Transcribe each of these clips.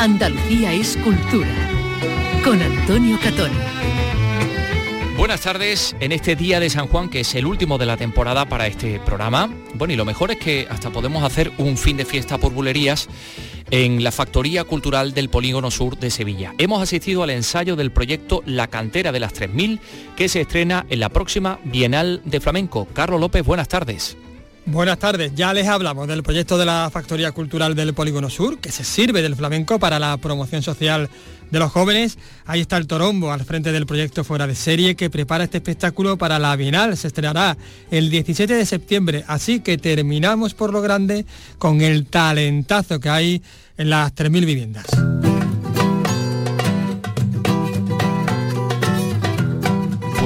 Andalucía es cultura. Con Antonio Catoni. Buenas tardes en este día de San Juan, que es el último de la temporada para este programa. Bueno, y lo mejor es que hasta podemos hacer un fin de fiesta por bulerías en la Factoría Cultural del Polígono Sur de Sevilla. Hemos asistido al ensayo del proyecto La Cantera de las 3000, que se estrena en la próxima Bienal de Flamenco. Carlos López, buenas tardes. Buenas tardes, ya les hablamos del proyecto de la Factoría Cultural del Polígono Sur, que se sirve del flamenco para la promoción social de los jóvenes. Ahí está el Torombo al frente del proyecto Fuera de Serie que prepara este espectáculo para la Bienal. Se estrenará el 17 de septiembre, así que terminamos por lo grande con el talentazo que hay en las 3.000 viviendas.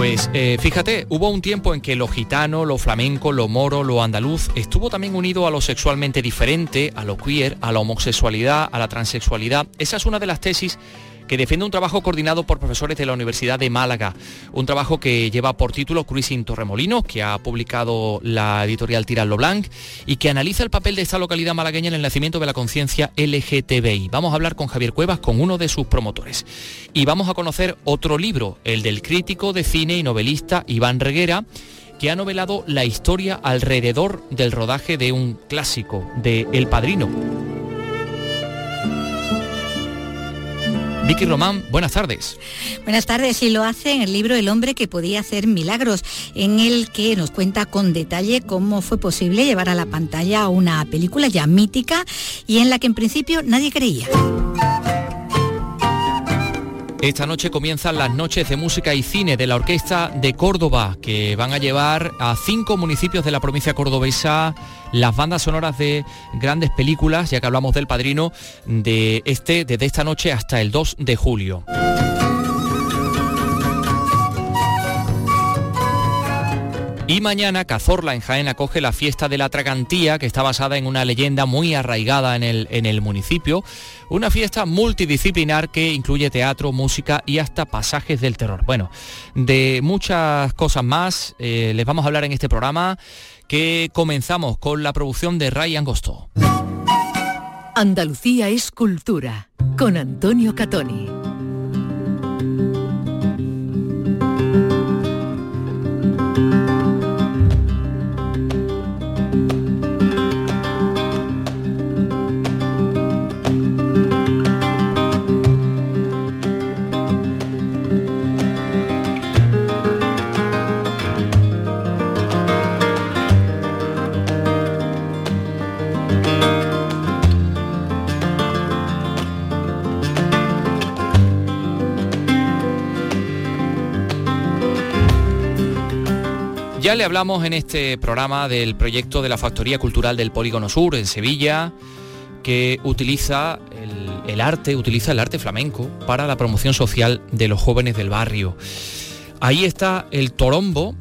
Pues eh, fíjate, hubo un tiempo en que lo gitano, lo flamenco, lo moro, lo andaluz estuvo también unido a lo sexualmente diferente, a lo queer, a la homosexualidad, a la transexualidad. Esa es una de las tesis que defiende un trabajo coordinado por profesores de la Universidad de Málaga, un trabajo que lleva por título Cruising Torremolinos, que ha publicado la editorial Tirallo Blanc y que analiza el papel de esta localidad malagueña en el nacimiento de la conciencia LGTBI. Vamos a hablar con Javier Cuevas, con uno de sus promotores. Y vamos a conocer otro libro, el del crítico de cine y novelista Iván Reguera, que ha novelado la historia alrededor del rodaje de un clásico, de El Padrino. Vicky Román, buenas tardes. Buenas tardes, y lo hace en el libro El hombre que podía hacer milagros, en el que nos cuenta con detalle cómo fue posible llevar a la pantalla una película ya mítica y en la que en principio nadie creía. Esta noche comienzan las noches de música y cine de la Orquesta de Córdoba, que van a llevar a cinco municipios de la provincia cordobesa las bandas sonoras de grandes películas, ya que hablamos del padrino, de este, desde esta noche hasta el 2 de julio. Y mañana Cazorla en Jaén acoge la fiesta de la Tragantía, que está basada en una leyenda muy arraigada en el, en el municipio. Una fiesta multidisciplinar que incluye teatro, música y hasta pasajes del terror. Bueno, de muchas cosas más eh, les vamos a hablar en este programa que comenzamos con la producción de Ray Angosto. Andalucía es cultura con Antonio Catoni. Ya le hablamos en este programa del proyecto de la Factoría Cultural del Polígono Sur en Sevilla, que utiliza el, arte, utiliza el arte flamenco para la promoción social de los jóvenes del barrio. Ahí está el Torombo,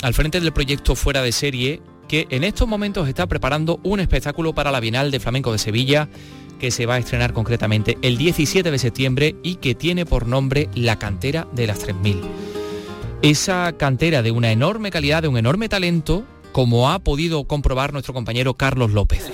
al frente del proyecto Fuera de Serie, que en estos momentos está preparando un espectáculo para la Bienal de Flamenco de Sevilla, que se va a estrenar concretamente el 17 de septiembre y que tiene por nombre La Cantera de las 3000 esa cantera de una enorme calidad, de un enorme talento, como ha podido comprobar nuestro compañero Carlos López.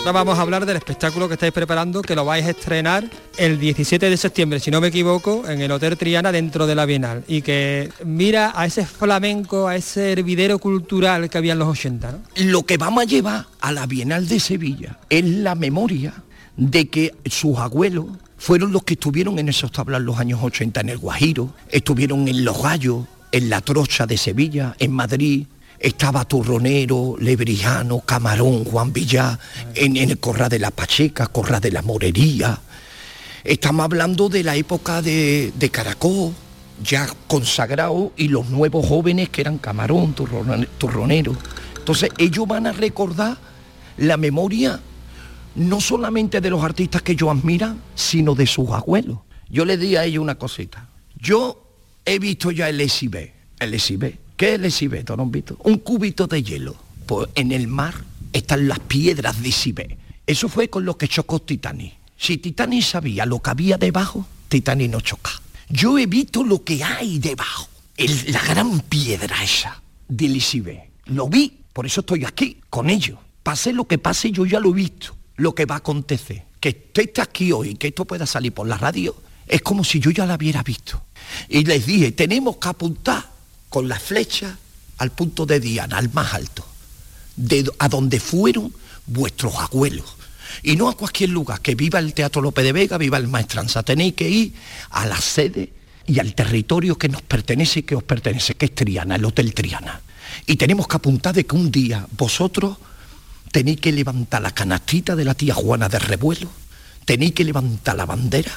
Ahora vamos a hablar del espectáculo que estáis preparando, que lo vais a estrenar el 17 de septiembre, si no me equivoco, en el Hotel Triana dentro de la Bienal. Y que mira a ese flamenco, a ese hervidero cultural que había en los 80. ¿no? Lo que vamos a llevar a la Bienal de Sevilla es la memoria de que sus abuelos fueron los que estuvieron en esos tablas los años 80 en el Guajiro, estuvieron en Los Gallos, en la Trocha de Sevilla, en Madrid, estaba Turronero, Lebrijano, Camarón, Juan Villá, en, el Corral de la Pacheca, Corral de la Morería. Estamos hablando de la época de, de Caracol, ya consagrado, y los nuevos jóvenes que eran Camarón, Turronero. Entonces ellos van a recordar la memoria no solamente de los artistas que yo admira, sino de sus abuelos. Yo le di a ellos una cosita. Yo he visto ya el SIB. El SIB. ¿Qué es el SIB, Vito? Un cubito de hielo. Pues en el mar están las piedras de SIB. Eso fue con lo que chocó Titanic. Si Titanic sabía lo que había debajo, Titanic no choca. Yo he visto lo que hay debajo. El, la gran piedra esa del SIB. Lo vi Por eso estoy aquí, con ellos. Pase lo que pase, yo ya lo he visto, lo que va a acontecer. Que esté aquí hoy, que esto pueda salir por la radio, es como si yo ya la hubiera visto. Y les dije, tenemos que apuntar con la flecha al punto de Diana, al más alto, de, a donde fueron vuestros abuelos. Y no a cualquier lugar, que viva el Teatro López de Vega, viva el Maestranza. Tenéis que ir a la sede y al territorio que nos pertenece y que os pertenece, que es Triana, el Hotel Triana. Y tenemos que apuntar de que un día vosotros tenéis que levantar la canastita de la tía Juana de Revuelo, tenéis que levantar la bandera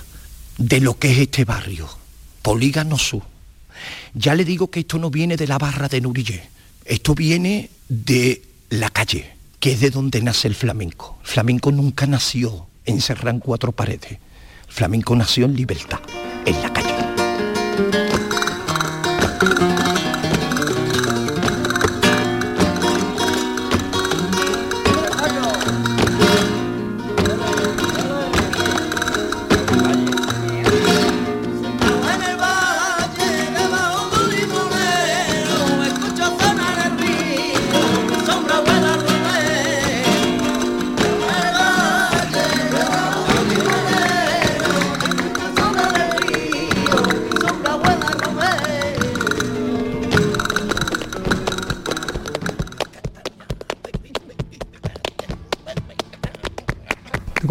de lo que es este barrio, Polígano Sur. Ya le digo que esto no viene de la barra de Nurillé, esto viene de la calle, que es de donde nace el flamenco. Flamenco nunca nació encerrado en cuatro paredes, flamenco nació en libertad, en la calle.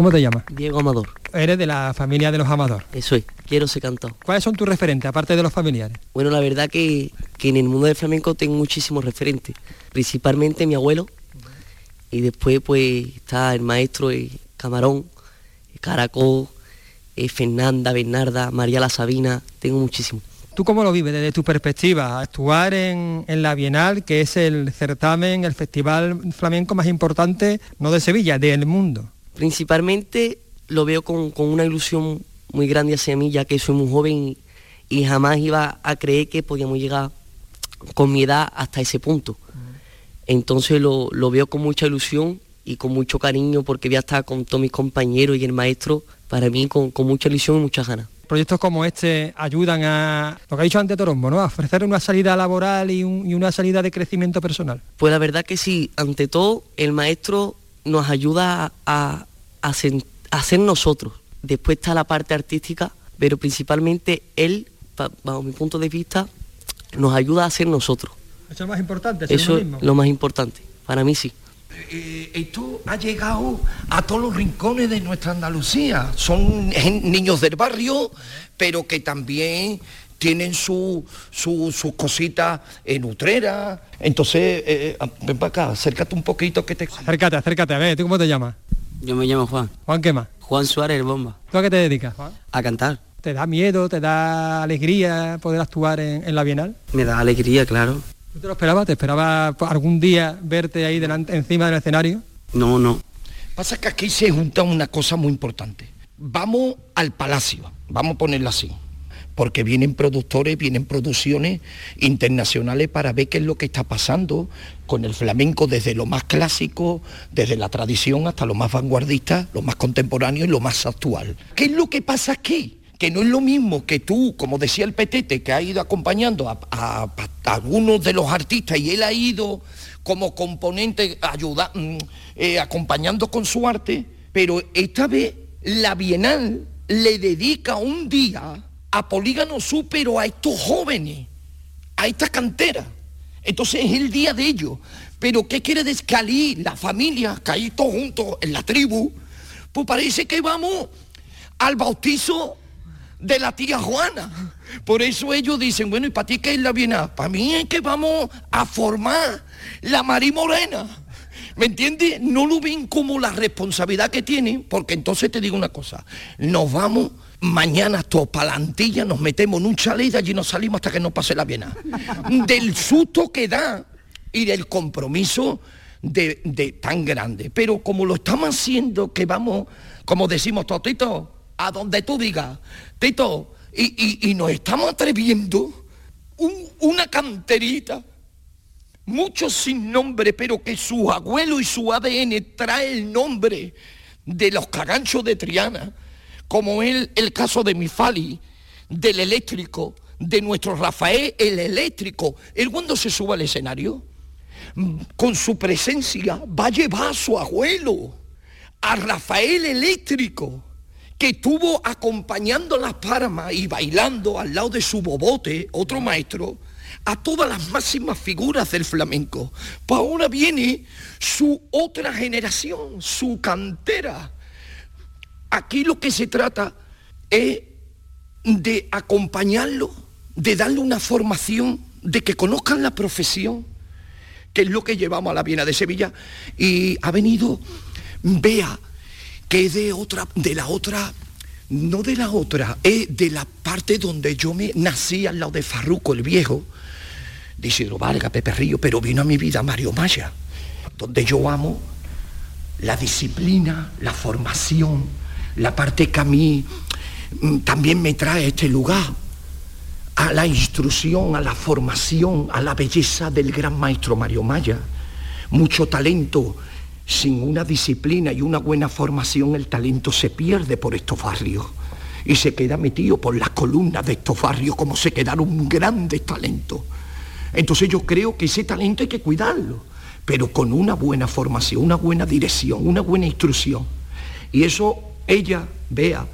¿Cómo te llamas? Diego Amador. Eres de la familia de los Amador. Eso es, quiero ser cantado. ¿Cuáles son tus referentes, aparte de los familiares? Bueno, la verdad que, que en el mundo del flamenco tengo muchísimos referentes, principalmente mi abuelo, y después pues está el maestro eh, Camarón, eh, Caracol, eh, Fernanda, Bernarda, María la Sabina, tengo muchísimos. ¿Tú cómo lo vives desde tu perspectiva? Actuar en, en, la Bienal, que es el certamen, el festival flamenco más importante, no de Sevilla, del mundo. Principalmente lo veo con, con, una ilusión muy grande hacia mí, ya que soy muy joven y, y, jamás iba a creer que podíamos llegar con mi edad hasta ese punto. Entonces lo, lo, veo con mucha ilusión y con mucho cariño porque voy a estar con todos mis compañeros y el maestro, para mí con, con mucha ilusión y muchas ganas. Proyectos como este ayudan a, lo que ha dicho antes Torombo, ¿no? a ofrecer una salida laboral y, un, y una salida de crecimiento personal. Pues la verdad que sí, ante todo el maestro nos ayuda a, a, ser, a, ser, nosotros. Después está la parte artística, pero principalmente él, bajo mi punto de vista, nos ayuda a ser nosotros. Eso es lo más importante. Eso es lo más importante, para mí sí. Eh, esto ha llegado a todos los rincones de nuestra Andalucía. Son niños del barrio, pero que también tienen sus su, su cositas en utrera. Entonces, eh, ven para acá, acércate un poquito que te... Acércate, acércate, a ver, ¿tú cómo te llamas? Yo me llamo Juan. ¿Juan qué más? Juan Suárez, el bomba. ¿Tú a qué te dedicas, Juan? A cantar. ¿Te da miedo, te da alegría poder actuar en, en la Bienal? Me da alegría, claro. ¿Tú te lo esperabas? ¿Te esperaba algún día verte ahí delante, encima del escenario? No, no. Pasa que aquí se junta una cosa muy importante. Vamos al palacio, vamos a ponerlo así porque vienen productores, vienen producciones internacionales para ver qué es lo que está pasando con el flamenco desde lo más clásico, desde la tradición hasta lo más vanguardista, lo más contemporáneo y lo más actual. ¿Qué es lo que pasa aquí? que no es lo mismo que tú, como decía el Petete, que ha ido acompañando a, algunos de los artistas y él ha ido como componente ayuda, eh, acompañando con su arte, pero esta vez la Bienal le dedica un día a Polígono Sur, a estos jóvenes, a esta cantera. Entonces es el día de ellos. Pero ¿qué quiere descalir la familia, caí todos juntos en la tribu? Pues parece que vamos al bautizo de la tía Juana. Por eso ellos dicen, bueno, ¿y para ti qué es la Bienal? Para mí es que vamos a formar la Marí Morena. ¿Me entiendes? No lo ven como la responsabilidad que tienen, porque entonces te digo una cosa, nos vamos mañana todos palantilla, nos metemos en un chalet y allí nos salimos hasta que nos pase la Bienal. Del susto que da y del compromiso de, de tan grande. Pero como lo estamos haciendo, que vamos, como decimos, Totito, a donde tú digas, Tito, y, y, y nos estamos atreviendo un, una canterita, muchos sin nombre, pero que su abuelo y su ADN trae el nombre de los caganchos de Triana, como el, el caso de mi Fali, del eléctrico, de nuestro Rafael, el eléctrico. El cuando se suba al escenario, con su presencia va a llevar a su abuelo, a Rafael Eléctrico, que estuvo acompañando las parmas y bailando al lado de su bobote, otro maestro, a todas las máximas figuras del flamenco. Pues ahora viene su otra generación, su cantera. Aquí lo que se trata es de acompañarlo, de darle una formación, de que conozcan la profesión, que es lo que llevamos a la Viena de Sevilla. Y ha venido Bea, que es de otra, de la otra, no de la otra, es de la parte donde yo me nací al lado de Farruco el Viejo, de Isidro Vargas, Pepe Río, pero vino a mi vida Mario Maya, donde yo amo la disciplina, la formación, la parte que a mí mm, también me trae este lugar, a la instrucción, a la formación, a la belleza del gran maestro Mario Maya. Mucho talento, sin una disciplina y una buena formación, el talento se pierde por estos barrios y se queda metido por las columnas de estos barrios como se quedaron grandes talentos. Entonces yo creo que ese talento hay que cuidarlo, pero con una buena formación, una buena dirección, una buena instrucción. Y eso ella, vea,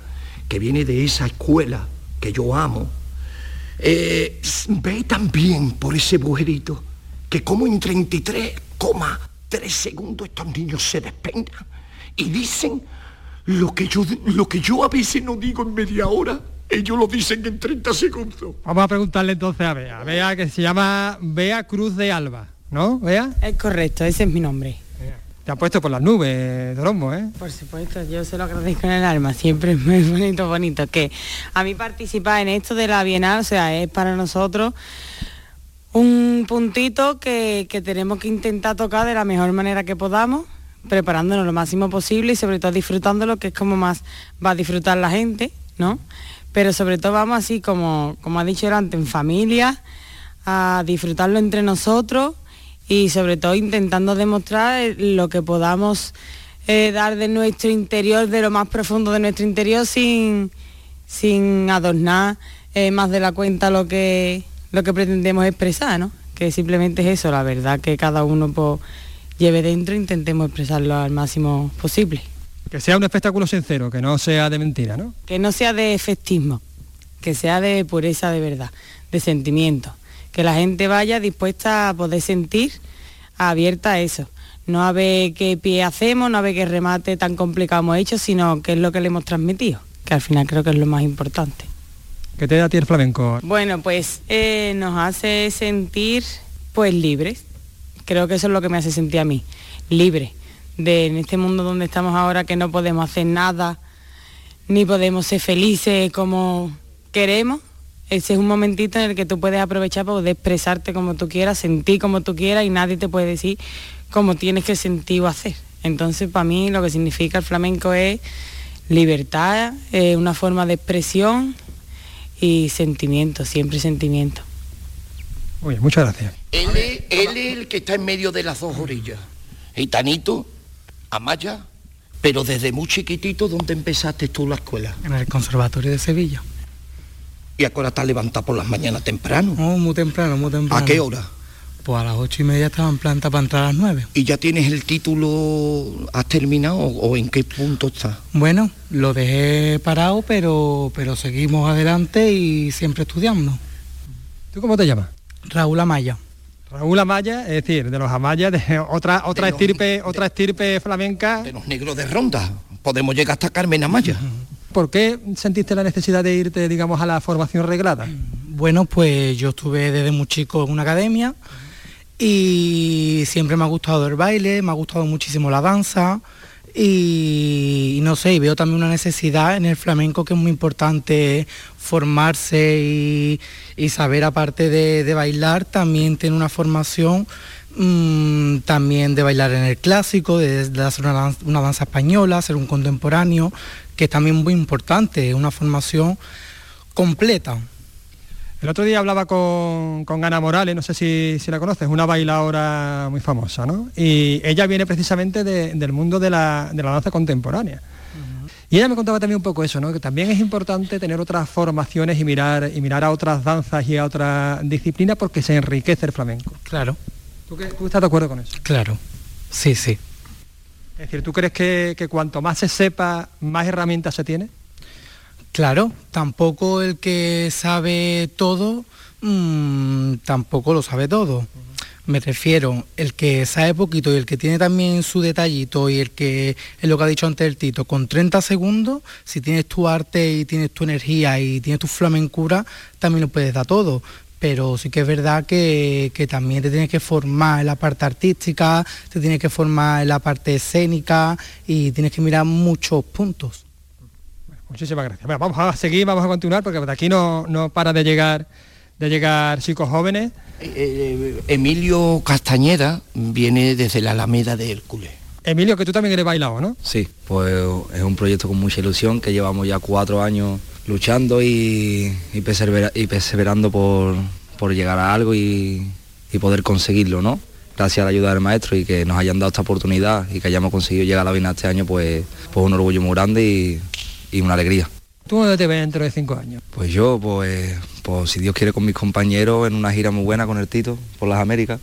que viene de esa escuela que yo amo, eh, ve también por ese agujerito que como en 33,3 segundos estos niños se despendan y dicen lo que, yo, lo que yo a veces no digo en media hora, ellos lo dicen en 30 segundos. Vamos a preguntarle entonces a Bea. Bea que se llama Bea Cruz de Alba, ¿no? Bea. Es correcto, ese es mi nombre. Te ha puesto por las nubes, Dorombo, ¿eh? Por supuesto, yo se lo agradezco en el alma, siempre es muy bonito, bonito. Que a mí participar en esto de la Bienal, o sea, es para nosotros un puntito que, que tenemos que intentar tocar de la mejor manera que podamos, preparándonos lo máximo posible y sobre todo disfrutándolo, que es como más va a disfrutar la gente, ¿no? Pero sobre todo vamos así, como, como ha dicho antes, en familia, a disfrutarlo entre nosotros y sobre todo intentando demostrar eh, lo que podamos eh, dar de nuestro interior, de lo más profundo de nuestro interior, sin, sin adornar eh, más de la cuenta lo que, lo que pretendemos expresar, ¿no? Que simplemente es eso, la verdad que cada uno pues, lleve dentro e intentemos expresarlo al máximo posible. Que sea un espectáculo sincero, que no sea de mentira, ¿no? Que no sea de efectismo, que sea de pureza de verdad, de sentimiento que la gente vaya dispuesta a poder sentir, abierta a eso. No a ver qué pie hacemos, no a ver qué remate tan complicado hemos hecho, sino qué es lo que le hemos transmitido, que al final creo que es lo más importante. ¿Qué te da a ti el flamenco? Bueno, pues eh, nos hace sentir pues libres. Creo que eso es lo que me hace sentir a mí, libre. De en este mundo donde estamos ahora que no podemos hacer nada, ni podemos ser felices como queremos, ese es un momentito en el que tú puedes aprovechar para poder expresarte como tú quieras, sentir como tú quieras y nadie te puede decir cómo tienes que sentir o hacer. Entonces, para mí lo que significa el flamenco es libertad, eh, una forma de expresión y sentimiento, siempre sentimiento. Oye, muchas gracias. Él es, él es el que está en medio de las dos orillas. Gitanito, Amaya, pero desde muy chiquitito, ¿dónde empezaste tú la escuela? En el Conservatorio de Sevilla. ¿Y a qué hora levantado por las mañanas temprano? No, muy temprano, muy temprano. ¿A qué hora? Pues a las ocho y media estaba en planta para entrar a las nueve. ¿Y ya tienes el título, has terminado o en qué punto estás? Bueno, lo dejé parado, pero, pero seguimos adelante y siempre estudiando. ¿Tú cómo te llamas? Raúl Amaya. Raúl Amaya, es decir, de los Amayas, de otra, otra De los- estirpe, otra estirpe flamenca. De los negros de ronda. Podemos llegar hasta Carmen Amaya. ¿Por qué sentiste la necesidad de irte, digamos, a la formación reglada? Bueno, pues yo estuve desde muy chico en una academia y siempre me ha gustado el baile, me ha gustado muchísimo la danza y, no sé, y veo también una necesidad en el flamenco que es muy importante formarse y, saber aparte de bailar, también tener una formación mm, también de bailar en el clásico, de, de hacer una danza, una danza española, hacer un contemporáneo, que es también muy importante, una formación completa. El otro día hablaba con, con Ana Morales, no sé si, si la conoces, una bailadora muy famosa, ¿no? Y ella viene precisamente de- del mundo de la, de la danza contemporánea. Y ella me contaba también un poco eso, ¿no? Que también es importante tener otras formaciones y mirar, y mirar a otras danzas y a otras disciplinas porque se enriquece el flamenco. Claro, ¿Tú, estás de acuerdo con eso? Claro, sí, sí. Es decir, ¿tú crees que, que cuanto más se sepa, más herramientas se tiene? Claro, tampoco el que sabe todo, mm, tampoco lo sabe todo. Me refiero, el que sabe poquito y el que tiene también su detallito y el que es lo que ha dicho antes el Tito, con 30 segundos, si tienes tu arte y tienes tu energía y tienes tu flamencura, también lo puedes dar todo. Pero sí que es verdad que, que también te tienes que formar en la parte artística, te tienes que formar en la parte escénica y tienes que mirar muchos puntos. Muchísimas gracias. Bueno, vamos a seguir, vamos a continuar, porque de aquí no, no para de llegar, de llegar chicos jóvenes. Eh, Emilio Castañeda viene desde la Alameda de Hércules. Emilio, que tú también eres bailado, ¿no? Sí, pues es un proyecto con mucha ilusión que llevamos ya cuatro años luchando y, y persevera- y perseverando por, por llegar a algo y, y poder conseguirlo, ¿no? Gracias a la ayuda del maestro y que nos hayan dado esta oportunidad y que hayamos conseguido llegar a la Bienal este año, pues, pues un orgullo muy grande y, una alegría. ¿Tú dónde te ves dentro de cinco años? Pues yo, pues, pues si Dios quiere con mis compañeros en una gira muy buena con el Tito por las Américas,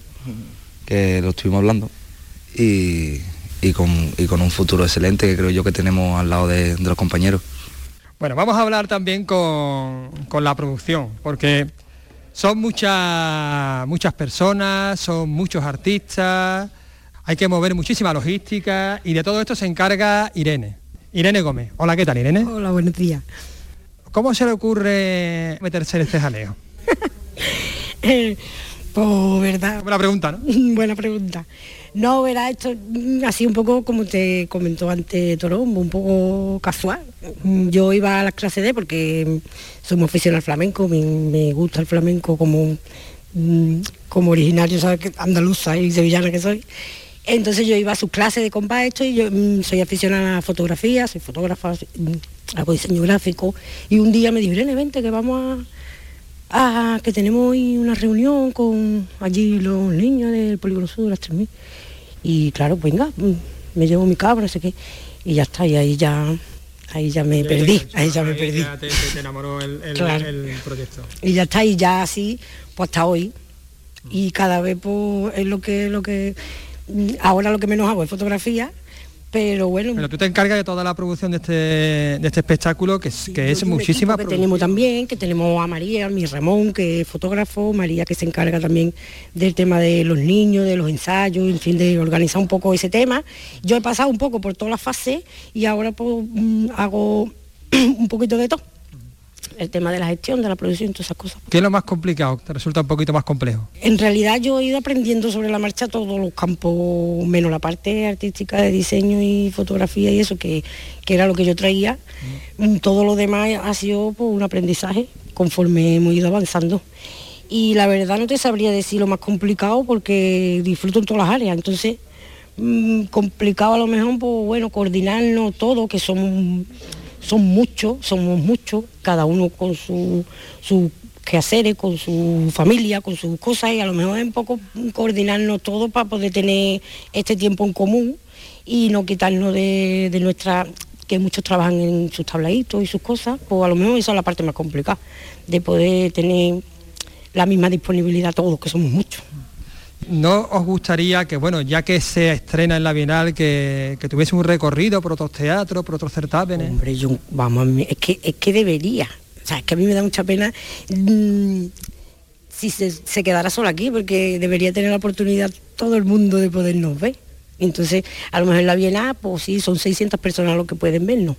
que lo estuvimos hablando, y, y con, y con un futuro excelente que creo yo que tenemos al lado de, de los compañeros. Bueno, vamos a hablar también con, con la producción, porque son muchas, muchas personas, son muchos artistas, hay que mover muchísima logística y de todo esto se encarga Irene. Irene Gómez. Hola, ¿qué tal, Irene? Hola, buenos días. ¿Cómo se le ocurre meterse en este jaleo? Eh, pues verdad. Buena pregunta, ¿no? Buena pregunta. No, verá, esto mm, así un poco como te comentó antes Torombo, un poco casual. Mm, Yo iba a las clases de porque mm, soy muy aficionado al flamenco, me, gusta el flamenco como, como originario, ¿sabes? Andaluza y sevillana que soy. Entonces yo iba a sus clases de compás esto y yo soy aficionada a fotografía, soy fotógrafa, hago diseño gráfico. Y un día me dijo, Irene, vente que vamos a, Ah, que tenemos hoy una reunión con allí los niños del Polígono Sur de las 3000. Y claro, pues venga, mm, me llevo mi cabra, sé qué. Y ya está, y ahí ya, ahí ya me perdí, ahí ya me perdí. te, te- te enamoró el, el- Claro. el proyecto. Y ya está, y ya así, pues hasta hoy. Y cada vez pues es lo que, lo que, mm, ahora lo que menos hago es fotografía, pero bueno. Pero tú te encargas de toda la producción de este, de este espectáculo, que es, que es muchísima que tenemos también, que tenemos a María, a mi Ramón, que es fotógrafo, María que se encarga también del tema de los niños, de los ensayos, en fin, de organizar un poco ese tema. Yo he pasado un poco por todas las fases y ahora pues, mm, hago un poquito de todo. El tema de la gestión, de la producción, todas esas cosas. ¿Qué es lo más complicado? Te resulta un poquito más complejo. En realidad yo he ido aprendiendo sobre la marcha todos los campos, menos la parte artística de diseño y fotografía y eso, que, que era lo que yo traía. Mm, Todo lo demás ha sido pues, un aprendizaje conforme hemos ido avanzando. Y la verdad no te sabría decir lo más complicado porque disfruto en todas las áreas. Entonces, mm, complicado a lo mejor, pues bueno, coordinarnos todo, que somos, son muchos, somos muchos, cada uno con su, su quehaceres, con su familia, con sus cosas, y a lo mejor es un poco coordinarnos todos para poder tener este tiempo en común y no quitarnos de, de nuestra que muchos trabajan en sus tabladitos y sus cosas, pues a lo mejor esa es la parte más complicada, de poder tener la misma disponibilidad todos, que somos muchos. ¿No os gustaría que, bueno, ya que se estrena en la Bienal, que, que tuviese un recorrido por otros teatros, por otros certámenes? Hombre, yo, vamos, es que, es que debería. O sea, es que a mí me da mucha pena mm, si se, se quedara solo aquí, porque debería tener la oportunidad todo el mundo de podernos ver. Entonces, a lo mejor en la Bienal, pues sí, son 600 personas los que pueden vernos.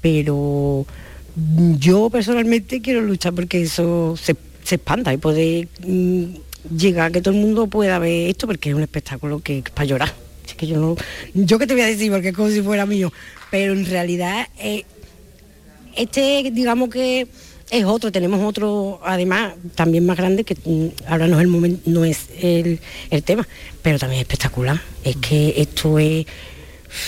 Pero mm, yo personalmente quiero luchar porque eso se, se expanda y poder mm, llegar a que todo el mundo pueda ver esto, porque es un espectáculo que para llorar. Es que yo no, yo que te voy a decir, porque es como si fuera mío, pero en realidad eh, este digamos que es otro, tenemos otro además también más grande que mm, ahora no es el momento, no es el, el tema, pero también es espectacular. Es que esto es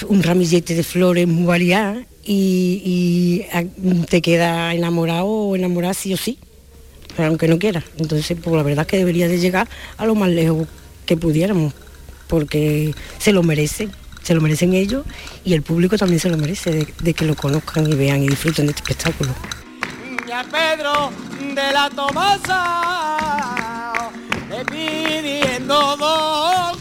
un ramillete de flores muy variadas y, ah, te queda enamorado o enamorada sí o sí, aunque no quieras. Entonces, pues la verdad es que debería de llegar a lo más lejos que pudiéramos, porque se lo merecen, se lo merecen ellos y el público también se lo merece, de, que lo conozcan y vean y disfruten de este espectáculo. Pedro de la Tomasa, le pidiendo dos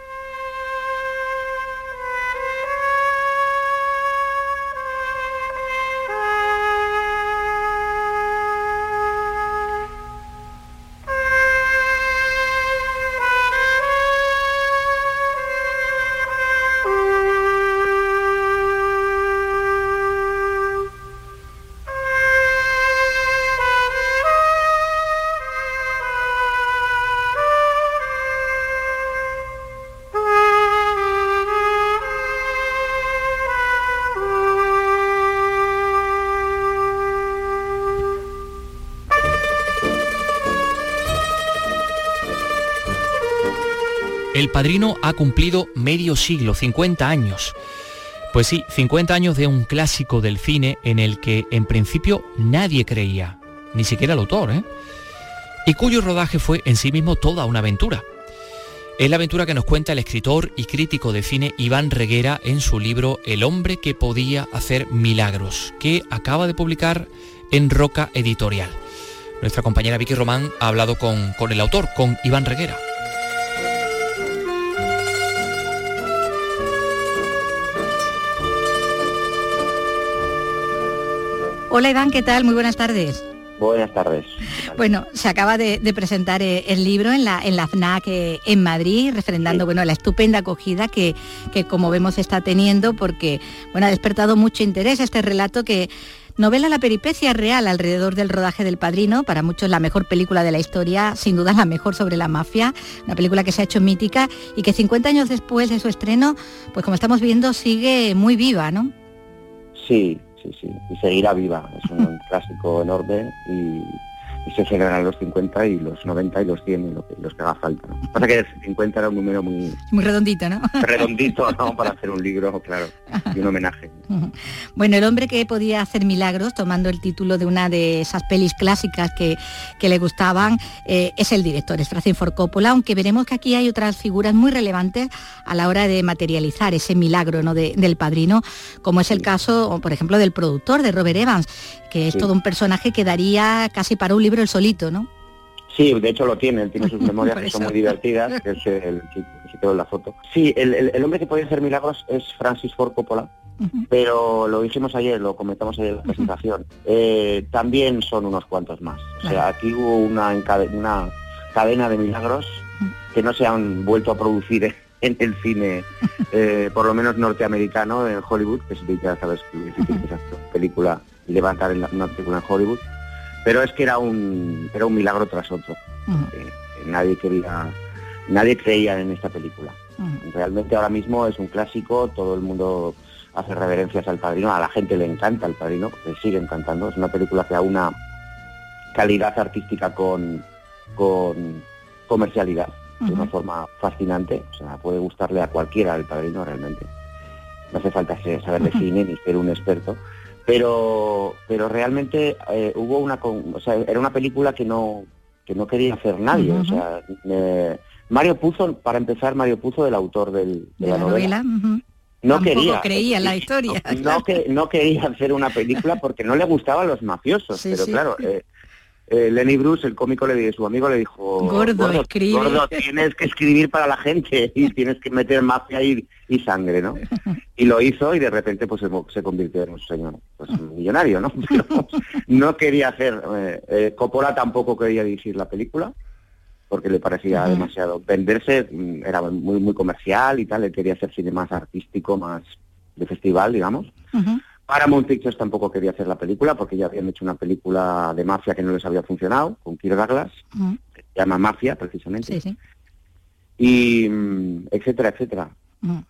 Padrino ha cumplido medio siglo, 50 años. Pues sí, 50 años de un clásico del cine en el que en principio nadie creía, ni siquiera el autor, ¿eh? y cuyo rodaje fue en sí mismo toda una aventura. Es la aventura que nos cuenta el escritor y crítico de cine Iván Reguera en su libro El hombre que podía hacer milagros, que acaba de publicar en Roca Editorial. Nuestra compañera Vicky Román ha hablado con, con el autor, con Iván Reguera. Hola Iván, ¿qué tal? Muy buenas tardes. Buenas tardes. Bueno, se acaba de, de presentar eh, el libro en la, en la FNAC eh, en Madrid, refrendando bueno, la estupenda acogida que, que, como vemos, está teniendo, porque bueno, ha despertado mucho interés este relato que novela la peripecia real alrededor del rodaje del Padrino, para muchos la mejor película de la historia, sin duda la mejor sobre la mafia, una película que se ha hecho mítica y que 50 años después de su estreno, pues como estamos viendo, sigue muy viva, ¿no? Sí, sí, sí, y seguirá viva. Es un clásico enorme y, y se celebrarán los 50 y los 90 y los 100 y lo que, los que haga falta. ¿no? Pasa que el 50 era un número muy Muy redondito, ¿no? redondito ¿no? para hacer un libro, claro, y un homenaje. Bueno, el hombre que podía hacer milagros, tomando el título de una de esas pelis clásicas que, que le gustaban, eh, es el director, es Francis Ford Coppola, aunque veremos que aquí hay otras figuras muy relevantes a la hora de materializar ese milagro ¿no? de- del padrino, como es el caso, por ejemplo, del productor, de Robert Evans, que es Sí. todo un personaje que daría casi para un libro el solito, ¿no? Sí, de hecho lo tiene, él tiene sus memorias que son muy divertidas, que es el que se quedó en la foto. Sí, el, el- el hombre que podía hacer milagros es Francis Ford Coppola, pero lo dijimos ayer, lo comentamos ayer en la presentación, eh, también son unos cuantos más. O sea, aquí hubo una, una cadena de milagros que no se han vuelto a producir en el cine, eh, por lo menos norteamericano, en Hollywood, que que ya sabes que es película levantar en la- una película en Hollywood, pero es que era un, era un milagro tras otro. Eh, nadie quería, nadie creía en esta película. Realmente ahora mismo es un clásico, todo el mundo hace reverencias al padrino, a la gente le encanta el padrino, le sigue encantando. Es una película que aúna calidad artística con, con comercialidad de una forma fascinante. O sea, puede gustarle a cualquiera el padrino realmente. No hace falta saber de cine ni ser un experto. Pero, pero realmente eh, hubo una, con- o sea, era una película que no, que no quería hacer nadie. O sea, eh, Mario Puzo, para empezar, Mario Puzo, el autor del, de, De la novela. ujú. no Tampoco quería. creía en la historia. No, que, no quería hacer una película porque no le gustaban los mafiosos, Sí, pero sí. claro, eh, eh, Lenny Bruce, el cómico, le su amigo le dijo, Gordo, escribe". gordo, tienes que escribir para la gente y tienes que meter mafia y, y sangre, ¿no? Y lo hizo y de repente pues se, convirtió en un señor pues, millonario, ¿no? Pero no quería hacer, eh, eh, Coppola tampoco quería dirigir la película porque le parecía demasiado. Venderse mm, era muy muy comercial y tal, él quería hacer cine más artístico, más de festival, digamos. Paramount Pictures tampoco quería hacer la película porque ya habían hecho una película de mafia que no les había funcionado, con Kirk Douglas, que se llama Mafia precisamente, Sí, sí. y mm, etcétera, etcétera. Ujú.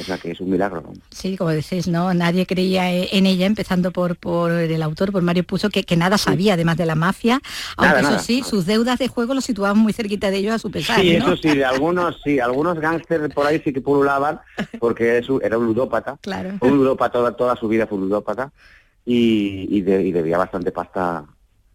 O sea que es un milagro. ¿no? Sí, como decís, ¿no? Nadie creía e- en ella, empezando por, por el autor, por Mario Puzo, que, que nada sabía además de la mafia, aunque Nada, eso nada. sí, sus deudas de juego lo situaban muy cerquita de ellos a su pesar, Sí, ¿no? eso sí, de algunos sí, algunos gángsters por ahí sí que pululaban, porque era un ludópata. Claro. Un ludópata, toda, toda su vida fue un ludópata y, y, de- y debía bastante pasta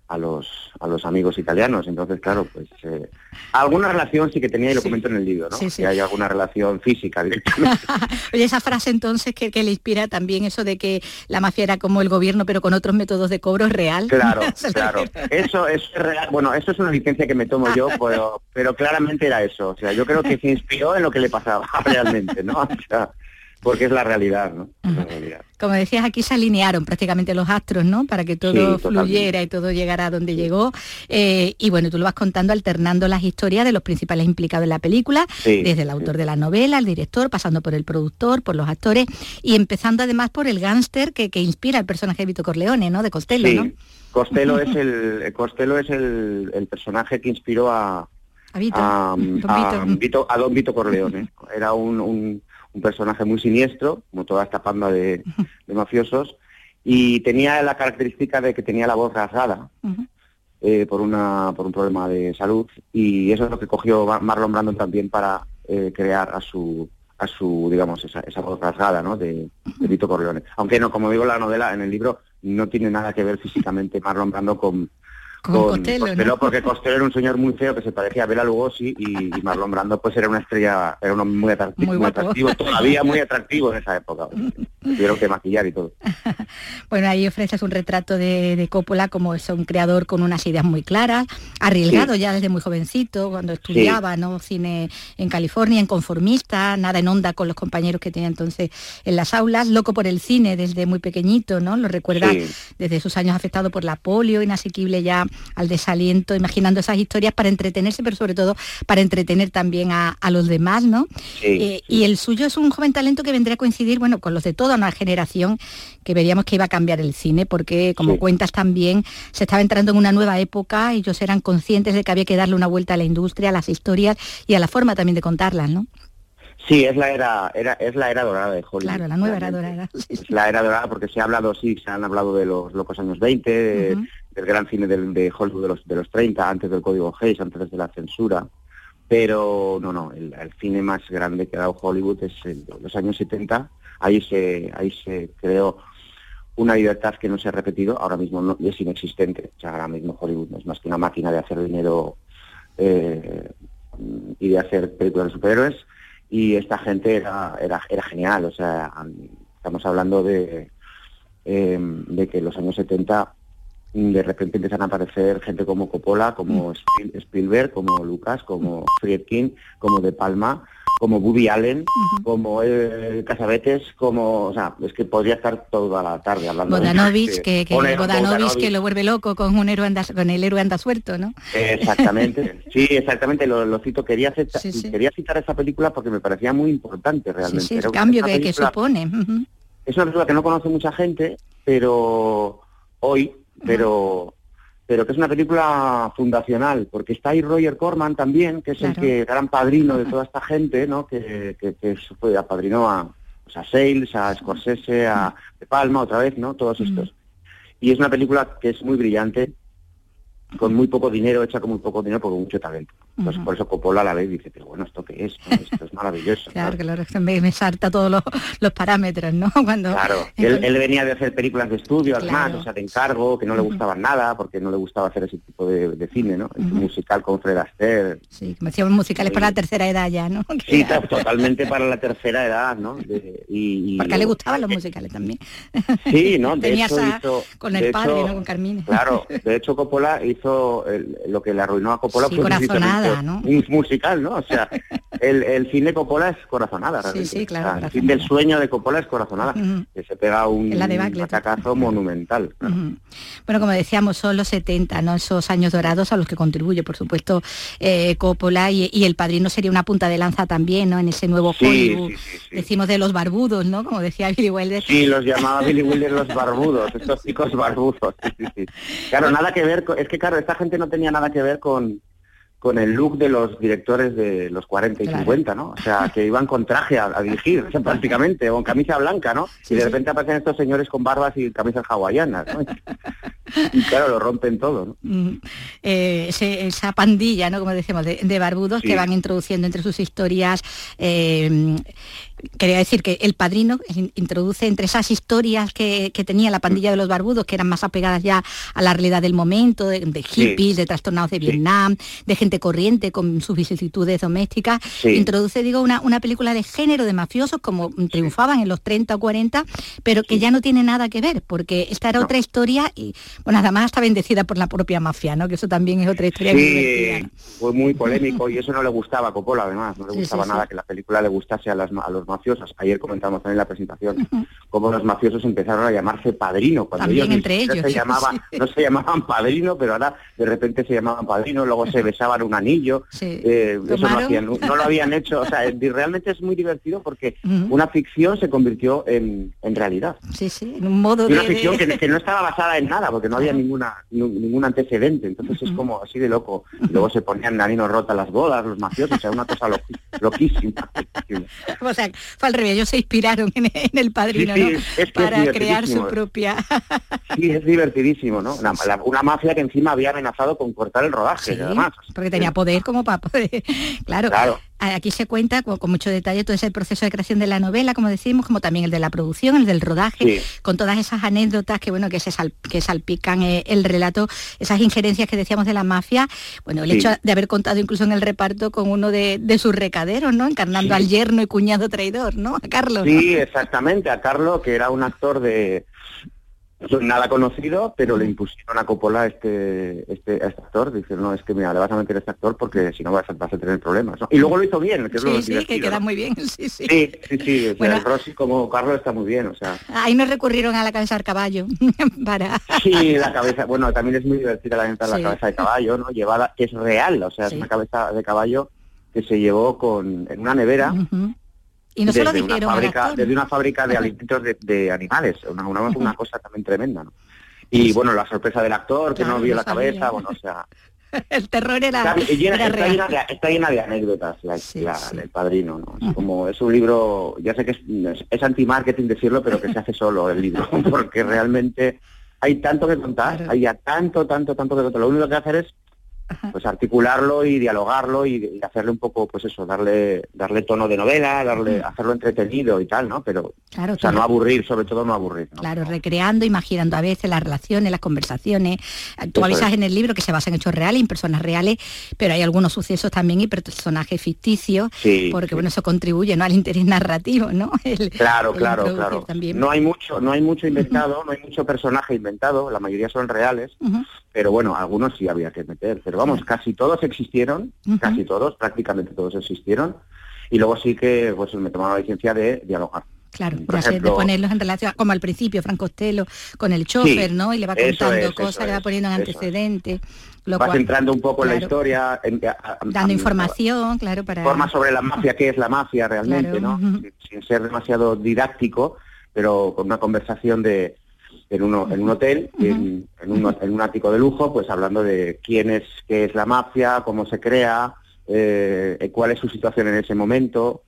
a los a los amigos italianos. Entonces, claro, pues eh, alguna relación sí que tenía y lo Sí. comento en el libro, ¿no? Sí, sí. Que hay alguna relación física directamente. Oye, esa frase entonces que, que le inspira también eso de que la mafia era como el gobierno, pero con otros métodos de cobro es real. Claro, claro. Eso es real. Bueno, eso es una licencia que me tomo yo, pero, pero claramente era eso. O sea, yo creo que se inspiró en lo que le pasaba realmente, ¿no? O sea, porque es la realidad, ¿no? Es la realidad. Como decías, aquí se alinearon prácticamente los astros, ¿no? Para que todo Sí, fluyera y todo llegara a donde llegó. Eh, y bueno, tú lo vas contando alternando las historias de los principales implicados en la película, Sí, desde el autor de la novela, el director, pasando por el productor, por los actores y empezando además por el gángster que, que inspira el personaje de Vito Corleone, ¿no? De Costello, sí, ¿no? Costello es el Costello es el, el personaje que inspiró a A Vito. a, Don a Vito. Vito- a don Vito Corleone. Era un, un- un personaje muy siniestro, como toda esta panda de, de mafiosos, y tenía la característica de que tenía la voz rasgada eh, por una por un problema de salud, y eso es lo que cogió Ma- Marlon Brando también para eh, crear a su a su digamos esa, esa voz rasgada ¿no? de, de Vito Corleone aunque no como digo la novela en el libro no tiene nada que ver físicamente Marlon Brando con Con Costello, ¿no? porque Costello era un señor muy feo que se parecía a Bela Lugosi y, y Marlon Brando pues era una estrella, era uno muy atractivo, Muy atractivo, todavía muy atractivo en esa época. Tuvieron que maquillar y todo. Bueno, ahí ofreces un retrato de, de Coppola como es un creador con unas ideas muy claras, arriesgado Sí. ya desde muy jovencito, cuando estudiaba ¿no? cine en California, en conformista, nada en onda con los compañeros que tenía entonces en las aulas, loco por el cine desde muy pequeñito, ¿no? Lo recuerda Sí. desde sus años afectado por la polio, inasequible ya al desaliento, imaginando esas historias para entretenerse, pero sobre todo para entretener también a, a los demás, ¿no? Sí, Eh, Y el suyo es un joven talento que vendría a coincidir, bueno, con los de toda una generación que veríamos que iba a cambiar el cine, porque como Sí. cuentas también, se estaba entrando en una nueva época, ellos eran conscientes de que había que darle una vuelta a la industria, a las historias y a la forma también de contarlas, ¿no? Sí, es la era, era es la era dorada de Hollywood. Claro, la nueva era dorada. Sí, sí. Es la era dorada porque se ha hablado, sí, se han hablado de los locos años 20, de- Ujú. Del gran cine del- de Hollywood de los, de los 30, antes del Código Hayes, antes de la censura. Pero no, no, el, cine más grande que ha dado Hollywood es el de los años 70. Ahí se, ahí se creó una libertad que no se ha repetido, ahora mismo es inexistente. O sea, ahora mismo Hollywood no es más que una máquina de hacer dinero eh, y de hacer películas de superhéroes. Y esta gente era, era, era genial, o sea, estamos hablando de, eh, de que los años 70 mm, de repente empiezan a aparecer gente como Coppola, como Spiel- Spielberg, como Lucas, como Friedkin, como De Palma, como Woody Allen, como eh, Casabetes, como, o sea, es que podría estar toda la tarde hablando. de- Bodanovich, de- que, que Bodanovich que lo vuelve loco con un héroe anda, con el héroe anda suelto, ¿no? Exactamente, sí, exactamente, lo, lo cito. Quería, cita- Sí, sí. quería citar esa película porque me parecía muy importante realmente. sí, el cambio que, que supone. Es una película que no conoce mucha gente, pero hoy, pero pero que es una película fundacional, porque está ahí Roger Corman también, que es el que gran padrino de toda esta gente, ¿no? Que, que, que fue apadrinó a, pues, a Sales, a Scorsese, a De Palma otra vez, ¿no? Todos estos. Y es una película que es muy brillante, con muy poco dinero, hecha con muy poco dinero, pero con mucho talento. Entonces, Ujú. por eso Coppola a la vez dice, pero bueno, ¿esto qué es? Esto es maravilloso. Claro, claro, que me, me salta todos los, los parámetros, ¿no? Cuando Claro, él, él venía de hacer películas de estudio, además, Claro. o sea, de encargo, que no le gustaban nada, porque no le gustaba hacer ese tipo de, de cine, ¿no? El musical con Fred Astaire. Sí, como decíamos, musicales para la tercera edad ya, ¿no? Sí, totalmente para la tercera edad, ¿no? De- y, y porque le gustaban los musicales también. Sí, ¿no? De Tenías hecho, a- hizo- con el padre, hecho, ¿no? Con Carmine. Claro, de hecho Coppola hizo el- lo que le arruinó a Coppola Sí, fue Corazonada, precisamente ¿no? un musical, ¿no? O sea, el, el cine Coppola es corazonada, Sí, realmente. sí, claro, O sea, el fin del sueño de Coppola es corazonada, que se pega un atacazo monumental. Bueno, como decíamos, son los 70, ¿no? Esos años dorados a los que contribuye, por supuesto, eh, Coppola y, y El Padrino sería una punta de lanza también, ¿no? En ese nuevo Sí, Hollywood. sí, sí, sí. Decimos de los barbudos, ¿no? Como decía Billy Wilder. Sí, los llamaba Billy Wilder los barbudos, estos chicos barbudos. sí, sí, sí. Claro, nada que ver, con- es que claro, esta gente no tenía nada que ver con, con el look de los directores de los 40 y Claro. 50, ¿no? O sea, que iban con traje a, a dirigir, o sea, prácticamente, o con camisa blanca, ¿no? y de repente aparecen estos señores con barbas y camisas hawaianas, ¿no? Y claro, lo rompen todo, ¿no? Mm, eh, ese- esa pandilla, ¿no? Como decimos, de, de barbudos Sí. que van introduciendo entre sus historias. eh, quería decir que el padrino in- introduce entre esas historias que, que tenía la pandilla de los barbudos, que eran más apegadas ya a la realidad del momento, de, de hippies, de trastornados de Vietnam, de gente corriente con sus vicisitudes domésticas, Sí. introduce, digo, una, una película de género de mafiosos como triunfaban en los 30 o 40, pero que ya no tiene nada que ver, porque esta era otra historia y, bueno, además está bendecida por la propia mafia, ¿no? Que eso también es otra historia Sí, fue muy polémico y eso no le gustaba a Coppola además, no le gustaba nada que la película le gustase a, las, a los mafiosos. Ayer comentamos también en la presentación cómo los mafiosos empezaron a llamarse padrino, cuando También ellos entre ellos, se llamaban, sí. no se llamaban padrino, pero ahora de repente se llamaban padrino, luego se besaban un anillo, Sí. eh, eso no, hacían, no, no lo habían hecho, o sea, realmente es muy divertido porque una ficción se convirtió en, en realidad. Sí, sí, en un modo Y una de... ficción que, que no estaba basada en nada, porque no había ninguna ningún antecedente, entonces es como así de loco. Y luego se ponían nanino rota las bodas, los mafiosos, o sea, una cosa loquísima. O sea, fue al revés, ellos se inspiraron en, en el padrino, Sí, sí, ¿no? es que es Para crear su propia... Sí, es divertidísimo, ¿no? La- una mafia que encima había amenazado con cortar el rodaje, Sí, además. porque tenía poder como para poder... Claro. Claro. Aquí se cuenta con, con mucho detalle todo ese proceso de creación de la novela, como decimos, como también el de la producción, el del rodaje, Sí. con todas esas anécdotas que bueno que se sal- que salpican eh, el relato, esas injerencias que decíamos de la mafia, bueno, el Sí. hecho de haber contado incluso en el reparto con uno de, de sus recaderos, ¿no? Encarnando al yerno y cuñado traidor, ¿no? A Carlos. ¿no? Sí, exactamente, a Carlos, que era un actor de nada conocido, pero le impusieron a Coppola este, este, a este actor, dijeron, no, es que mira, le vas a meter a este actor porque si no vas a, vas a tener problemas. ¿no? Y luego lo hizo bien, que es lo Sí, sí, que queda ¿no? muy bien, sí, sí. Sí, sí, sí, o sea, Bueno. Rossi como Carlos está muy bien, o sea, Ahí nos recurrieron a la cabeza del caballo para... sí, la cabeza, bueno, también es muy divertida la Sí. la cabeza de caballo, ¿no? Llevada, que es real, o sea, Sí. es una cabeza de caballo que se llevó con, en una nevera. Y no se lo desde una al fábrica, actor. desde una fábrica de alimentos de, de animales, una, una, una cosa también tremenda, ¿no? Y bueno, la sorpresa del actor, que Claro, no vio la sabía. cabeza, bueno, o sea, El terror era, está, llena, era está real. llena de, está llena de anécdotas la, Sí, la- sí. el padrino, ¿no? Es como, es un libro, ya sé que es anti-marketing decirlo, pero que se hace solo el libro, porque realmente hay tanto que contar, Claro. hay ya tanto, tanto, tanto que contar. Lo único que hacer es pues articularlo y dialogarlo y, y hacerle un poco, pues eso, darle, darle tono de novela, darle, hacerlo entretenido y tal, ¿no? Pero, Claro, o sea, no aburrir, sobre todo no aburrir, ¿no? Claro, recreando, imaginando a veces las relaciones, las conversaciones. Tú Eso avisas es. en el libro que se basa en hechos reales, en personas reales, pero hay algunos sucesos también y personajes ficticios, Sí, porque sí. bueno, eso contribuye ¿no? al interés narrativo, ¿no? El- Claro, el claro, claro. también. No hay mucho, no hay mucho inventado, no hay mucho personaje inventado, la mayoría son reales, pero bueno, algunos sí había que meter. Pero vamos, casi todos existieron, casi todos, prácticamente todos existieron. Y luego sí que pues me tomaba la licencia de dialogar. Claro, Por ya sé, de ejemplo- ponerlos en relación, como al principio, Franco Costello, con el chofer, Sí, ¿no? Y le va contando es, cosas, le va poniendo en antecedentes. lo Vas cual- entrando un poco en la historia, en- a- a- Dando a- información, claro, para... forma sobre la mafia, qué es la mafia realmente, Claro, ¿no? sin ser demasiado didáctico, pero con una conversación de en, uno, en un hotel, en, en un, en un ático de lujo, pues hablando de quién es, qué es la mafia, cómo se crea, eh, cuál es su situación en ese momento,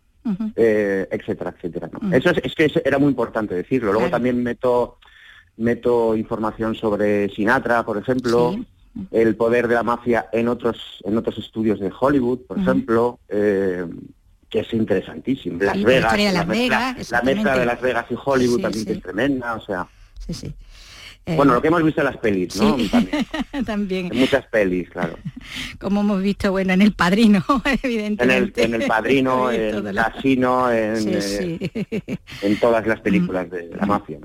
eh, etcétera, etcétera. ¿no? Eso es, es que era muy importante decirlo. Luego Claro. también meto meto información sobre Sinatra, por ejemplo, Sí. el poder de la mafia en otros en otros estudios de Hollywood, por ejemplo, eh, que es interesantísimo. Las Sí, Vegas, la Las mezcla, Vegas, la mezcla de Las Vegas y Hollywood Sí, también que es tremenda, o sea, Sí, sí. Eh, bueno, lo que hemos visto en las pelis, ¿no? sí, También, también. en muchas pelis, claro. como hemos visto, bueno, en El Padrino, En el, evidentemente. en el Padrino, en lo- Casino, en, Sí, eh, en todas las películas de la mafia.